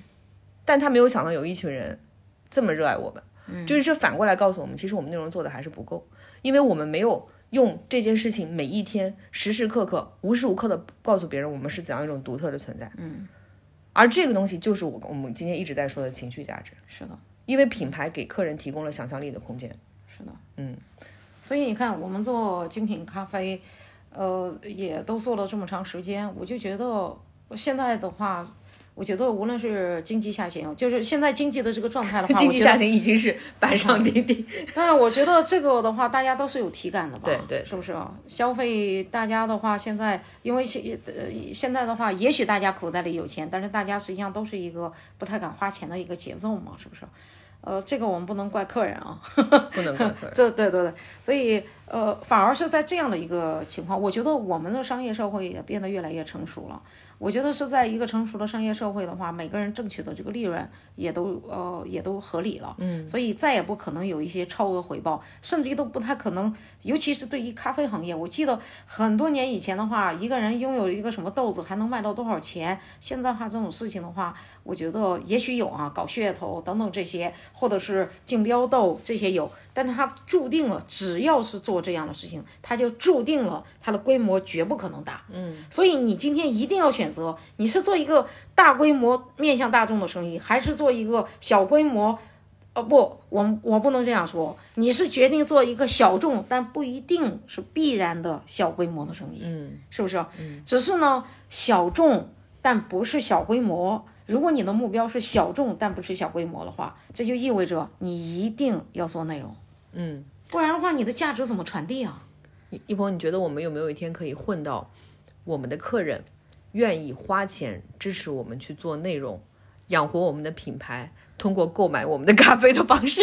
但他没有想到有一群人这么热爱我们，嗯，就是这反过来告诉我们，其实我们内容做的还是不够，因为我们没有用这件事情每一天时时刻刻无时无刻的告诉别人我们是怎样一种独特的存在，嗯，而这个东西就是我我们今天一直在说的情绪价值，是的，因为品牌给客人提供了想象力的空间。是的，嗯，所以你看，我们做精品咖啡，呃，也都做了这么长时间，我就觉得现在的话，我觉得无论是经济下行，就是现在经济的这个状态的话，经济下行已经是 <laughs> 板上钉钉。但我觉得这个的话，大家都是有体感的吧？对对，是不是啊？消费大家的话，现在因为现呃现在的话，也许大家口袋里有钱，但是大家实际上都是一个不太敢花钱的一个节奏嘛，是不是？呃，这个我们不能怪客人啊，不能怪客人。<laughs> 这对对对，所以呃，反而是在这样的一个情况，我觉得我们的商业社会也变得越来越成熟了。我觉得是在一个成熟的商业社会的话，每个人挣取的这个利润也都呃也都合理了，嗯，所以再也不可能有一些超额回报，甚至于都不太可能。尤其是对于咖啡行业，我记得很多年以前的话，一个人拥有一个什么豆子还能卖到多少钱？现在话这种事情的话，我觉得也许有啊，搞噱头等等这些，或者是竞标豆这些有，但是它注定了，只要是做这样的事情，它就注定了它的规模绝不可能大，嗯，所以你今天一定要选。选择你是做一个大规模面向大众的生意，还是做一个小规模？呃，不，我我不能这样说。你是决定做一个小众，但不一定是必然的小规模的生意，嗯，是不是？嗯，只是呢，小众但不是小规模。如果你的目标是小众但不是小规模的话，这就意味着你一定要做内容，嗯，不然的话，你的价值怎么传递啊？一鹏，你觉得我们有没有一天可以混到我们的客人？愿意花钱支持我们去做内容，养活我们的品牌，通过购买我们的咖啡的方式，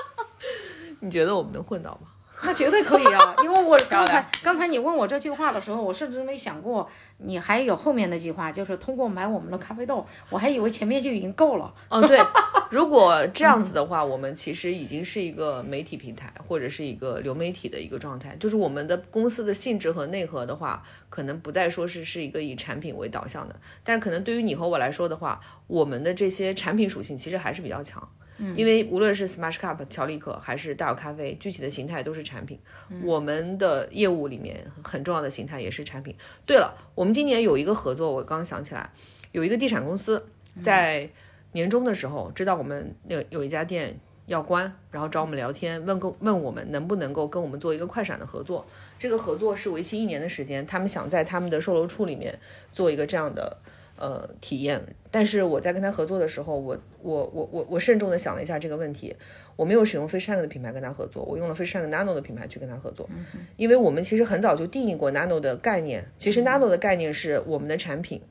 <laughs> 你觉得我们能混到吗？那绝对可以啊，<laughs> 因为我刚才刚才你问我这句话的时候，我甚至没想过你还有后面那句话，就是通过买我们的咖啡豆，我还以为前面就已经够了。嗯，对，<laughs> 如果这样子的话，我们其实已经是一个媒体平台或者是一个流媒体的一个状态，就是我们的公司的性质和内核的话，可能不再说是是一个以产品为导向的，但是可能对于你和我来说的话，我们的这些产品属性其实还是比较强。因为无论是 Smash Cup 调力可还是大有咖啡，具体的形态都是产品。我们的业务里面很重要的形态也是产品。对了，我们今年有一个合作，我刚想起来，有一个地产公司在年终的时候知道我们那有一家店要关，然后找我们聊天，问够问我们能不能够跟我们做一个快闪的合作。这个合作是为期一年的时间，他们想在他们的售楼处里面做一个这样的。呃，体验。但是我在跟他合作的时候，我我我我我慎重的想了一下这个问题。我没有使用 Fish Tank 的品牌跟他合作，我用了 Fish Tank Nano 的品牌去跟他合作。因为我们其实很早就定义过 Nano 的概念。其实 Nano 的概念是我们的产品，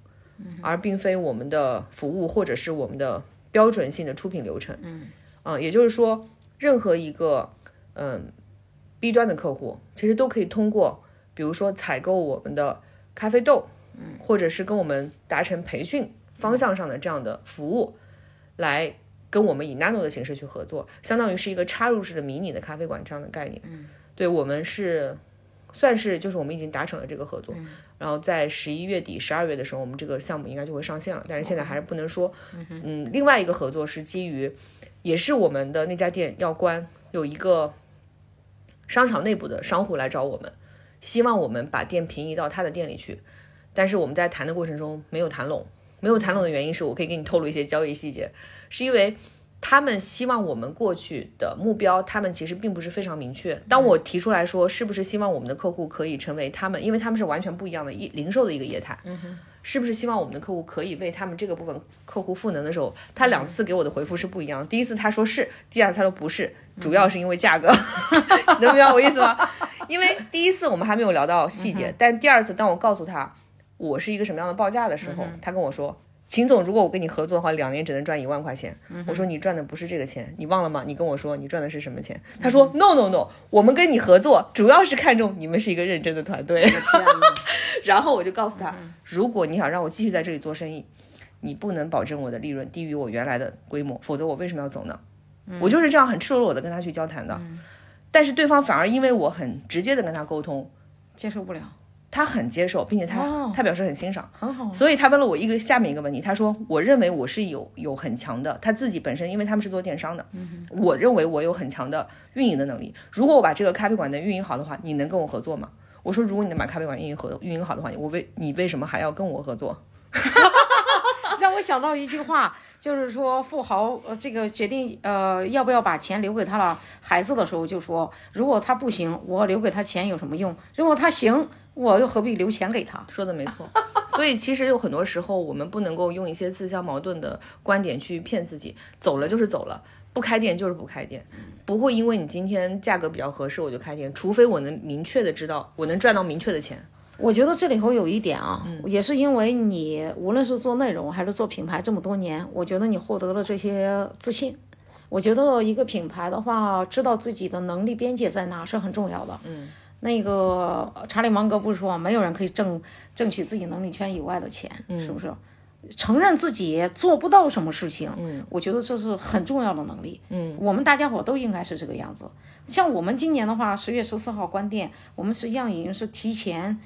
而并非我们的服务或者是我们的标准性的出品流程。嗯，啊，也就是说，任何一个嗯 B 端的客户，其实都可以通过，比如说采购我们的咖啡豆。或者是跟我们达成培训方向上的这样的服务，来跟我们以 nano 的形式去合作，相当于是一个插入式的迷你的咖啡馆这样的概念。嗯，对我们是算是就是我们已经达成了这个合作，然后在十一月底、十二月的时候，我们这个项目应该就会上线了，但是现在还是不能说。嗯，另外一个合作是基于，也是我们的那家店要关，有一个商场内部的商户来找我们。希望我们把店平移到他的店里去，但是我们在谈的过程中没有谈拢。没有谈拢的原因是我可以给你透露一些交易细节，是因为他们希望我们过去的目标，他们其实并不是非常明确。当我提出来说，是不是希望我们的客户可以成为他们，因为他们是完全不一样的一零售的一个业态，是不是希望我们的客户可以为他们这个部分客户赋能的时候，他两次给我的回复是不一样的。第一次他说是，第二次他说不是，主要是因为价格，<laughs> 能明白我意思吗？因为第一次我们还没有聊到细节，但第二次当我告诉他。我是一个什么样的报价的时候，他跟我说：“秦总，如果我跟你合作的话，两年只能赚一万块钱。”我说：“你赚的不是这个钱，你忘了吗？你跟我说你赚的是什么钱？”他说：“No No No，我们跟你合作主要是看中你们是一个认真的团队。<laughs> ” <laughs> 然后我就告诉他：“如果你想让我继续在这里做生意，你不能保证我的利润低于我原来的规模，否则我为什么要走呢？”我就是这样很赤裸裸的跟他去交谈的，但是对方反而因为我很直接的跟他沟通，接受不了。他很接受，并且他他表示很欣赏，很好。所以他问了我一个下面一个问题，他说：“我认为我是有有很强的，他自己本身因为他们是做电商的，我认为我有很强的运营的能力。如果我把这个咖啡馆能运营好的话，你能跟我合作吗？”我说：“如果你能把咖啡馆运营合运营好的话，我为你为什么还要跟我合作？” <laughs> 让我想到一句话，就是说富豪呃这个决定呃要不要把钱留给他了孩子的时候，就说如果他不行，我留给他钱有什么用？如果他行。我又何必留钱给他？<laughs> 说的没错，所以其实有很多时候，我们不能够用一些自相矛盾的观点去骗自己。走了就是走了，不开店就是不开店，不会因为你今天价格比较合适我就开店，除非我能明确的知道我能赚到明确的钱。我觉得这里头有一点啊，也是因为你无论是做内容还是做品牌这么多年，我觉得你获得了这些自信。我觉得一个品牌的话，知道自己的能力边界在哪是很重要的。嗯。那个查理芒格不是说，没有人可以挣挣取自己能力圈以外的钱，是不是？承认自己做不到什么事情，嗯，我觉得这是很重要的能力，嗯，我们大家伙都应该是这个样子。像我们今年的话，十月十四号关店，我们实际上已经是提前，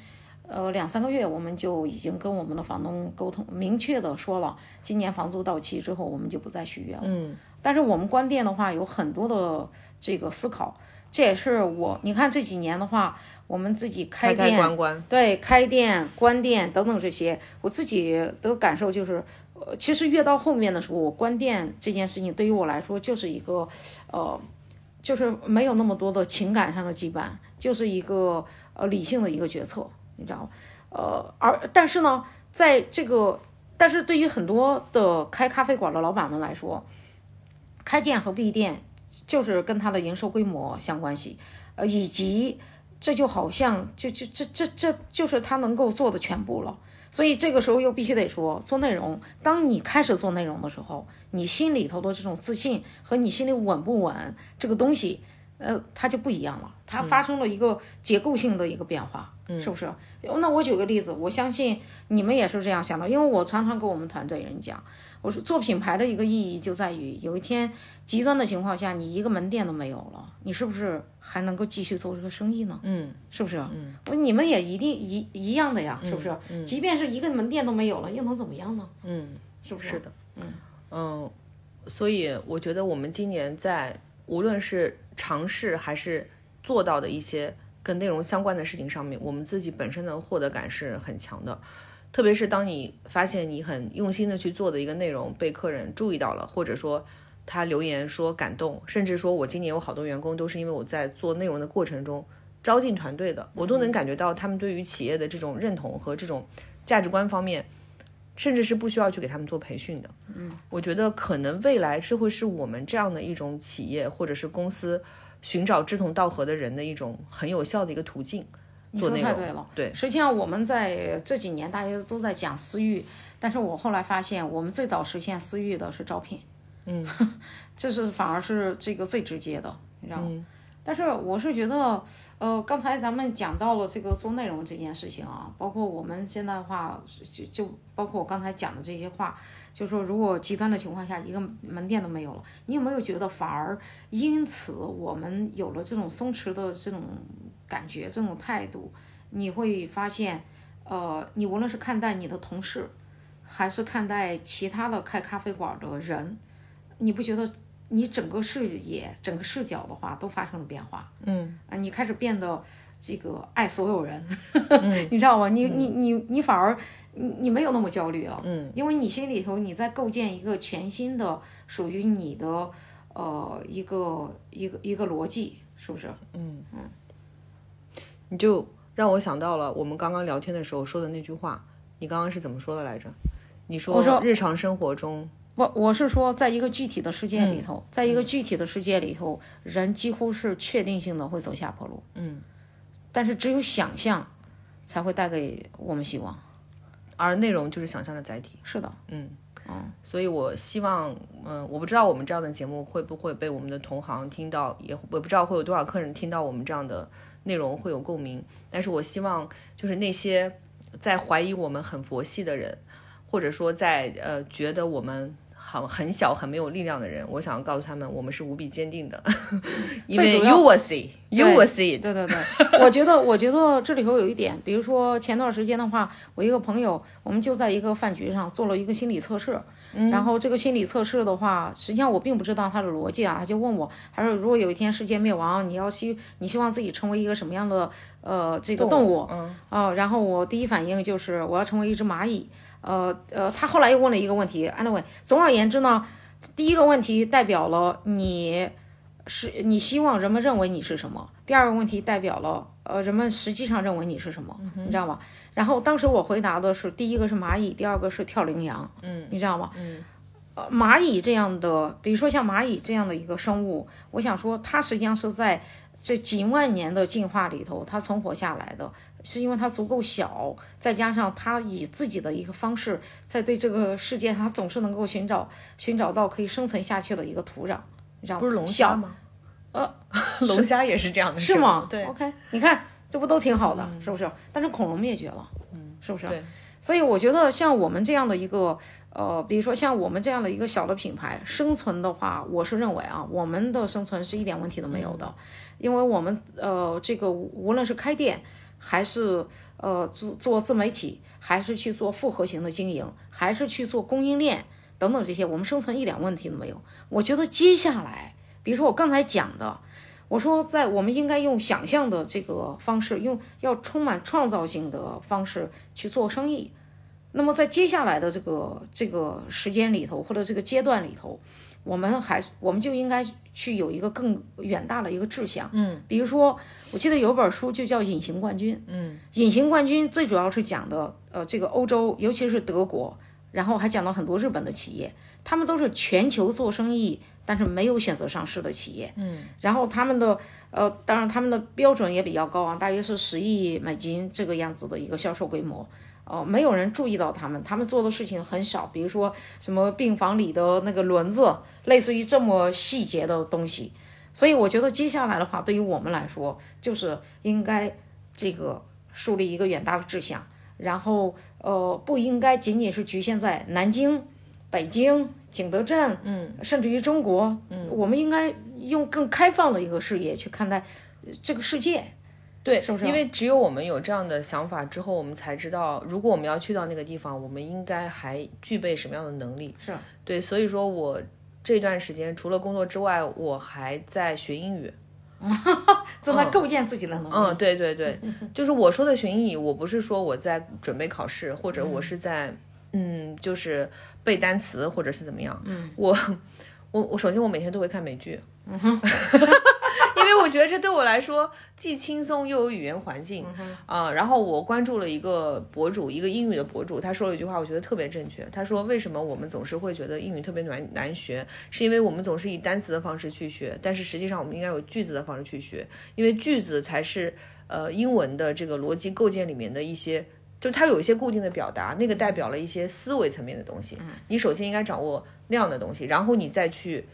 呃，两三个月，我们就已经跟我们的房东沟通，明确的说了，今年房租到期之后，我们就不再续约了，嗯。但是我们关店的话，有很多的这个思考。这也是我，你看这几年的话，我们自己开店，对，开店、关店等等这些，我自己的感受就是，呃，其实越到后面的时候，我关店这件事情对于我来说就是一个，呃，就是没有那么多的情感上的羁绊，就是一个呃理性的一个决策，你知道吗？呃，而但是呢，在这个，但是对于很多的开咖啡馆的老板们来说，开店和闭店。就是跟它的营收规模相关系，呃，以及这就好像就就这这这就是他能够做的全部了。所以这个时候又必须得说，做内容，当你开始做内容的时候，你心里头的这种自信和你心里稳不稳这个东西，呃，它就不一样了，它发生了一个结构性的一个变化，是不是？那我举个例子，我相信你们也是这样想的，因为我常常跟我们团队人讲。我说做品牌的一个意义就在于，有一天极端的情况下，你一个门店都没有了，你是不是还能够继续做这个生意呢？嗯，是不是？嗯，我你们也一定一一样的呀，是不是？即便是一个门店都没有了，又能怎么样呢？嗯，是不是？是的，嗯嗯，所以我觉得我们今年在无论是尝试还是做到的一些跟内容相关的事情上面，我们自己本身的获得感是很强的。特别是当你发现你很用心的去做的一个内容被客人注意到了，或者说他留言说感动，甚至说我今年有好多员工都是因为我在做内容的过程中招进团队的，我都能感觉到他们对于企业的这种认同和这种价值观方面，甚至是不需要去给他们做培训的。嗯，我觉得可能未来这会是我们这样的一种企业或者是公司寻找志同道合的人的一种很有效的一个途径。你说太对了，对，实际上我们在这几年大家都在讲私域，但是我后来发现，我们最早实现私域的是招聘，嗯，<laughs> 这是反而是这个最直接的，你知道吗？但是我是觉得，呃，刚才咱们讲到了这个做内容这件事情啊，包括我们现在的话，就就包括我刚才讲的这些话，就说如果极端的情况下，一个门店都没有了，你有没有觉得反而因此我们有了这种松弛的这种感觉、这种态度？你会发现，呃，你无论是看待你的同事，还是看待其他的开咖啡馆的人，你不觉得你整个视野、整个视角的话都发生了变化。嗯啊，你开始变得这个爱所有人，嗯 <laughs> 你知道吗？你你你你反而你你没有那么焦虑了，嗯，因为你心里头你在构建一个全新的属于你的呃一个一个一个逻辑，是不是？嗯嗯你就让我想到了我们刚刚聊天的时候说的那句话。你刚刚是怎么说的来着？你说日常生活中，我我是说，在一个具体的世界里嗯头，在一个具体的世界里头，人几乎是确定性的会走下坡路。嗯，但是只有想象才会带给我们希望。而内容就是想象的载体。是的嗯，所以我希望，嗯、我不知道我们这样的节目会不会被我们的同行听到，也我不知道会有多少客人听到我们这样的内容会有共鸣。但是我希望，就是那些在怀疑我们很佛系的人，或者说在呃觉得我们很很小很没有力量的人，我想告诉他们，我们是无比坚定的，<laughs> 因为 you will see，you will see。对对对，我觉得我觉得这里头有一点，比如说前段时间的话，我一个朋友，我们就在一个饭局上做了一个心理测试，然后这个心理测试的话，实际上我并不知道它的逻辑啊，他就问我，他说如果有一天世界灭亡，你要希你希望自己成为一个什么样的呃这个动物？嗯啊、然后我第一反应就是我要成为一只蚂蚁。呃呃，他后来又问了一个问题，anyway，总而言之呢，第一个问题代表了你是你希望人们认为你是什么，第二个问题代表了呃人们实际上认为你是什么，你知道吗？然后当时我回答的是第一个是蚂蚁，第二个是跳羚羊，嗯，你知道吗？嗯。呃，蚂蚁这样的，比如说像蚂蚁这样的一个生物，我想说，它实际上是在这几万年的进化里头，它存活下来的，是因为它足够小，再加上它以自己的一个方式，在对这个世界上总是能够寻找寻找到可以生存下去的一个土壤，你知道吗？不是龙小虾吗？呃，<laughs> 龙虾也是这样的，是吗？对，，OK，你看这不都挺好的，是不是？但是恐龙灭绝了，嗯，是不是？对。所以我觉得像我们这样的一个呃，比如说像我们这样的一个小的品牌生存的话，我是认为啊，我们的生存是一点问题都没有的，因为我们呃这个无论是开店还是呃做做自媒体，还是去做复合型的经营，还是去做供应链等等这些，我们生存一点问题都没有。我觉得接下来，比如说我刚才讲的。我说，在我们应该用想象的这个方式，用要充满创造性的方式去做生意。那么在接下来的这个这个时间里头，或者这个阶段里头，我们还是我们就应该去有一个更远大的一个志向。嗯，比如说，我记得有本书就叫《隐形冠军》。嗯，隐形冠军最主要是讲的，呃，这个欧洲，尤其是德国，然后还讲到很多日本的企业，他们都是全球做生意。但是没有选择上市的企业，嗯，然后他们的呃，当然他们的标准也比较高啊，大约是十亿美金这个样子的一个销售规模，呃，没有人注意到他们，他们做的事情很少，比如说什么病房里的那个轮子，类似于这么细节的东西，所以我觉得接下来的话，对于我们来说，就是应该这个树立一个远大的志向，然后呃，不应该仅仅是局限在南京、北京。景德镇，嗯，甚至于中国，嗯，我们应该用更开放的一个视野去看待这个世界，对，是不是？因为只有我们有这样的想法之后，我们才知道，如果我们要去到那个地方，我们应该还具备什么样的能力。是对，所以说我这段时间除了工作之外，我还在学英语，<laughs> 正在构建自己的能力。嗯，对对对，就是我说的学英语，我不是说我在准备考试，或者我是在嗯，就是背单词，或者是怎么样。嗯，我我我首先我每天都会看美剧。嗯哼。<laughs> 因为我觉得这对我来说既轻松又有语言环境啊、然后我关注了一个博主，一个英语的博主，他说了一句话，我觉得特别正确。他说：“为什么我们总是会觉得英语特别难难学？是因为我们总是以单词的方式去学，但是实际上我们应该有句子的方式去学，因为句子才是呃英文的这个逻辑构建里面的一些。”就它有一些固定的表达，那个代表了一些思维层面的东西。你首先应该掌握那样的东西，然后你再去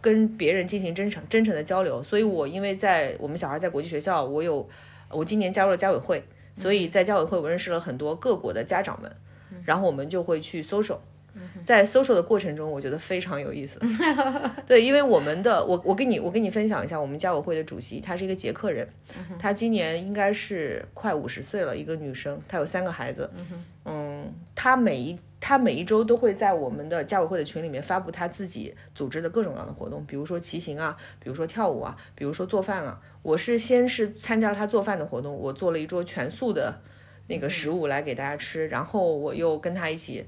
跟别人进行真诚真诚的交流。所以我因为在我们小孩在国际学校，我有我今年加入了家委会，所以在家委会我认识了很多各国的家长们，然后我们就会去 social。在 social 的过程中，我觉得非常有意思。<laughs> 对，因为我们的我我跟你我跟你分享一下，我们家委会的主席，她是一个捷克人，她今年应该是快五十岁了，一个女生，她有三个孩子。嗯，她每一她每一周都会在我们的家委会的群里面发布她自己组织的各种各样的活动，比如说骑行啊，比如说跳舞啊，比如说做饭啊。我是先是参加了她做饭的活动，我做了一桌全素的那个食物来给大家吃，然后我又跟她一起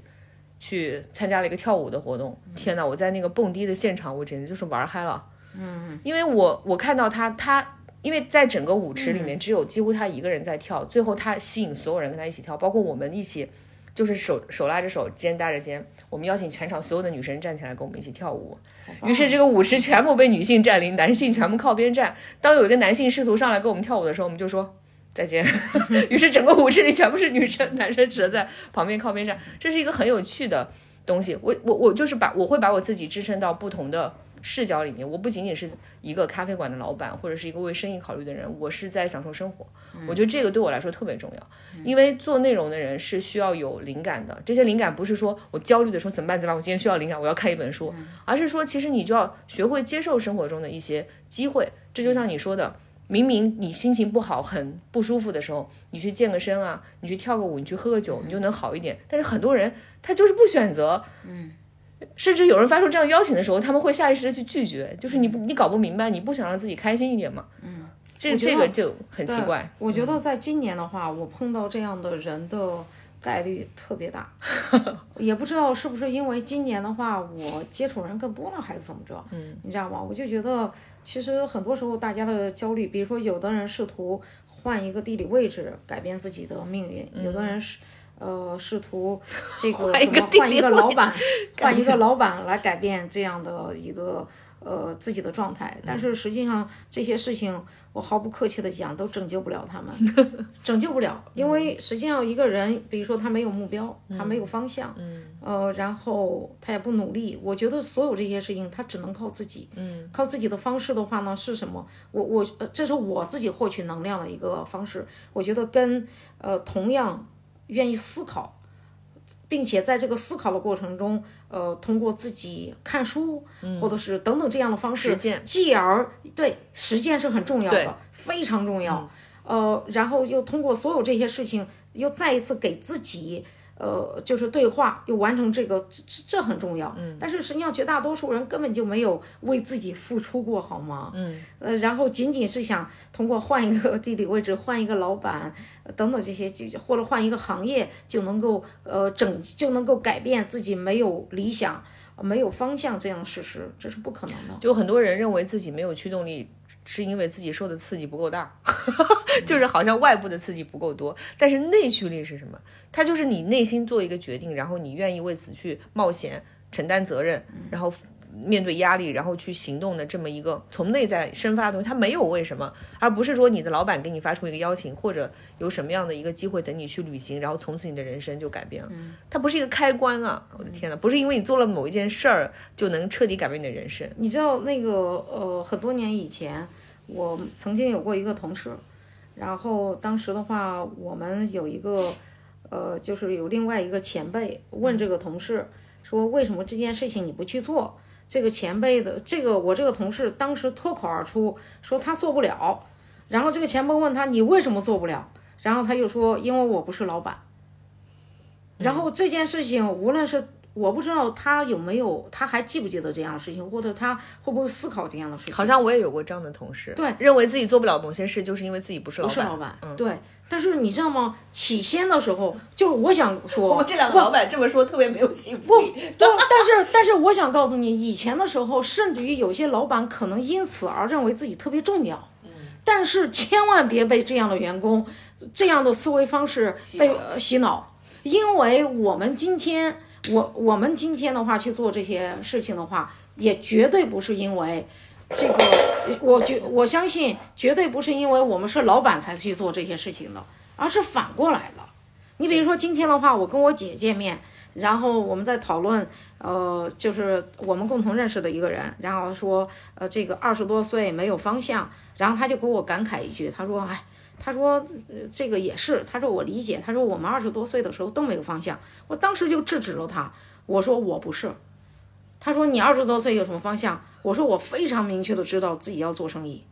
去参加了一个跳舞的活动。天呐，我在那个蹦迪的现场，我简直就是玩嗨了。嗯，因为我我看到他，他因为在整个舞池里面只有几乎他一个人在跳，最后他吸引所有人跟他一起跳，包括我们一起。就是手手拉着手，肩搭着肩，我们邀请全场所有的女生站起来跟我们一起跳舞。于是这个舞池全部被女性占领，男性全部靠边站。当有一个男性试图上来跟我们跳舞的时候，我们就说再见。<laughs> 于是整个舞池里全部是女生，男生只能在旁边靠边站。这是一个很有趣的东西。我我我就是把我会把我自己支撑到不同的。视角里面，我不仅仅是一个咖啡馆的老板，或者是一个为生意考虑的人，我是在享受生活。我觉得这个对我来说特别重要，因为做内容的人是需要有灵感的。这些灵感不是说我焦虑的说怎么办怎么办，我今天需要灵感，我要看一本书，而是说其实你就要学会接受生活中的一些机会。这就像你说的，明明你心情不好、很不舒服的时候，你去健个身啊，你去跳个舞，你去喝个酒，你就能好一点。但是很多人他就是不选择，嗯。甚至有人发出这样邀请的时候，他们会下意识的去拒绝，就是你不你搞不明白，你不想让自己开心一点嘛？嗯，这这个就很奇怪。我觉得在今年的话，我碰到这样的人的概率特别大，<laughs> 也不知道是不是因为今年的话，我接触人更多了，还是怎么着？嗯，你知道吗？我就觉得其实很多时候大家的焦虑，比如说有的人试图换一个地理位置改变自己的命运，有的人是。呃，试图这个什么换一个老板，换一个老板来改变这样的一个呃自己的状态，但是实际上这些事情，我毫不客气的讲，都拯救不了他们，<laughs> 拯救不了，因为实际上一个人，比如说他没有目标，他没有方向，呃，然后他也不努力，我觉得所有这些事情，他只能靠自己，嗯。靠自己的方式的话呢，是什么？我我这是我自己获取能量的一个方式，我觉得跟呃同样。愿意思考，并且在这个思考的过程中，呃，通过自己看书，或者是等等这样的方式，实践，继而对实践是很重要的，非常重要。呃，然后又通过所有这些事情，又再一次给自己。呃，就是对话又完成这个，这这很重要。嗯，但是实际上绝大多数人根本就没有为自己付出过，好吗？嗯，呃，然后仅仅是想通过换一个地理位置、换一个老板等等这些，就或者换一个行业就能够呃整就能够改变自己没有理想、没有方向这样的事实，这是不可能的。就很多人认为自己没有驱动力。是因为自己受的刺激不够大，<laughs> 就是好像外部的刺激不够多。但是内驱力是什么？它就是你内心做一个决定，然后你愿意为此去冒险、承担责任，然后。面对压力，然后去行动的这么一个从内在生发的东西，它没有为什么，而不是说你的老板给你发出一个邀请，或者有什么样的一个机会等你去旅行，然后从此你的人生就改变了。它不是一个开关啊！我的天呐，不是因为你做了某一件事儿就能彻底改变你的人生。你知道那个呃，很多年以前，我曾经有过一个同事，然后当时的话，我们有一个呃，就是有另外一个前辈问这个同事说，为什么这件事情你不去做？这个前辈的这个，我这个同事当时脱口而出说他做不了，然后这个前辈问他你为什么做不了，然后他就说因为我不是老板。然后这件事情无论是。我不知道他有没有，他还记不记得这样的事情，或者他会不会思考这样的事情？好像我也有过这样的同事，对，认为自己做不了某些事，就是因为自己不是老板。不是老板，对。但是你知道吗？起先的时候，就是我想 <laughs> 说，我们这两个老板这么说特别没有信不，对。但是，但是我想告诉你，以前的时候，甚至于有些老板可能因此而认为自己特别重要。嗯。但是千万别被这样的员工、这样的思维方式被洗脑，因为我们今天。我我们今天的话去做这些事情的话，也绝对不是因为这个，我觉我相信绝对不是因为我们是老板才去做这些事情的，而是反过来的。你比如说今天的话，我跟我姐见面，然后我们在讨论，呃，就是我们共同认识的一个人，然后说，呃，这个二十多岁没有方向，然后他就给我感慨一句，他说，哎。他说：“这个也是。”他说：“我理解。”他说：“我们二十多岁的时候都没有方向。”我当时就制止了他。我说：“我不是。”他说：“你二十多岁有什么方向？”我说：“我非常明确的知道自己要做生意。”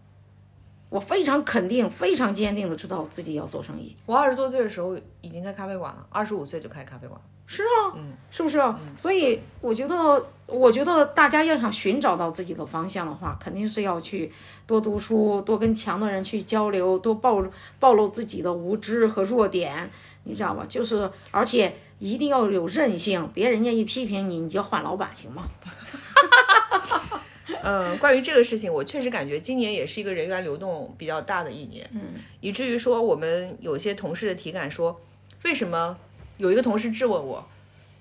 我非常肯定、非常坚定的知道自己要做生意。我二十多岁的时候已经开咖啡馆了，二十五岁就开咖啡馆。是啊，嗯，是不是？所以我觉得，我觉得大家要想寻找到自己的方向的话，肯定是要去多读书，多跟强的人去交流，多暴暴露自己的无知和弱点，你知道吧？就是，而且一定要有韧性，别人家一批评你，你就换老板，行吗？嗯，<laughs> 关于这个事情，我确实感觉今年也是一个人员流动比较大的一年，嗯，以至于说我们有些同事的体感说，为什么有一个同事质问我，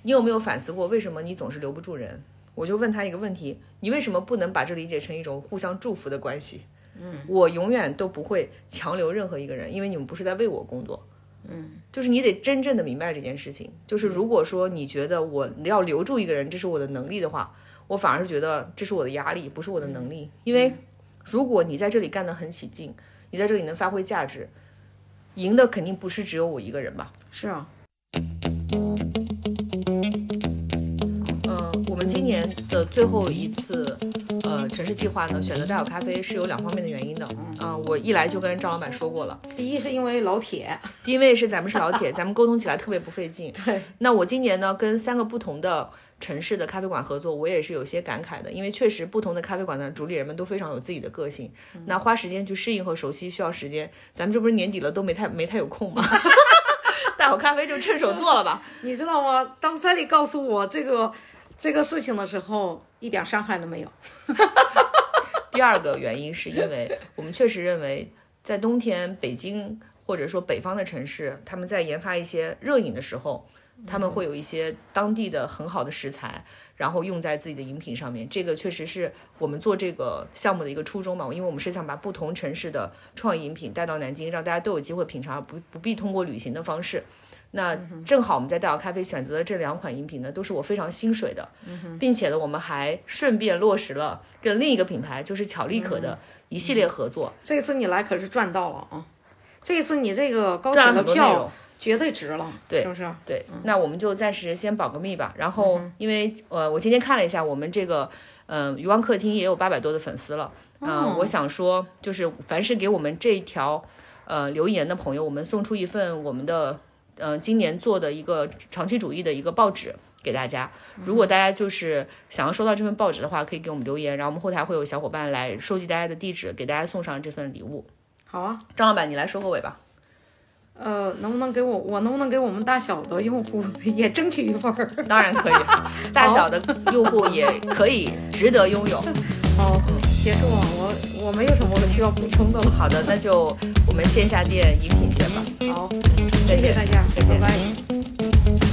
你有没有反思过为什么你总是留不住人？我就问他一个问题，你为什么不能把这理解成一种互相祝福的关系？嗯，我永远都不会强留任何一个人，因为你们不是在为我工作，嗯，就是你得真正的明白这件事情，就是如果说你觉得我要留住一个人，这是我的能力的话。我反而是觉得这是我的压力，不是我的能力。因为如果你在这里干得很起劲，你在这里能发挥价值，赢的肯定不是只有我一个人吧？是啊。嗯，我们今年的最后一次呃城市计划呢，选择大小咖啡是有两方面的原因的。嗯，我一来就跟张老板说过了。第一是因为老铁，因为是咱们是老铁，咱们沟通起来特别不费劲。<laughs> 对。那我今年呢，跟三个不同的。城市的咖啡馆合作，我也是有些感慨的，因为确实不同的咖啡馆的主理人们都非常有自己的个性，那花时间去适应和熟悉需要时间。咱们这不是年底了，都没太没太有空吗？<laughs> 大好咖啡就趁手做了吧。<laughs> 你知道吗？当 Sally 告诉我这个这个事情的时候，一点伤害都没有。<laughs> 第二个原因是因为我们确实认为，在冬天，北京或者说北方的城市，他们在研发一些热饮的时候。他们会有一些当地的很好的食材，然后用在自己的饮品上面。这个确实是我们做这个项目的一个初衷嘛，因为我们是想把不同城市的创意饮品带到南京，让大家都有机会品尝，不不必通过旅行的方式。那正好我们在大小咖啡选择的这两款饮品呢，都是我非常心水的，并且呢，我们还顺便落实了跟另一个品牌，就是巧力可的一系列合作。这次你来可是赚到了啊！这次你这个高铁的票。绝对值了，对，是不是？对，那我们就暂时先保个密吧。然后，因为呃，我今天看了一下，我们这个嗯余光客厅也有八百多的粉丝了。嗯，我想说，就是凡是给我们这一条呃留言的朋友，我们送出一份我们的呃今年做的一个长期主义的一个报纸给大家。如果大家就是想要收到这份报纸的话，可以给我们留言，然后我们后台会有小伙伴来收集大家的地址，给大家送上这份礼物。好啊，张老板，你来收个尾吧。呃，能不能给我，我能不能给我们大小的用户也争取一份儿？当然可以，<laughs> 大小的用户也可以值得拥有。好，结束了，我我没有什么需要补充的了。好的，那就我们线下店饮品见吧。好，谢谢大家，拜拜。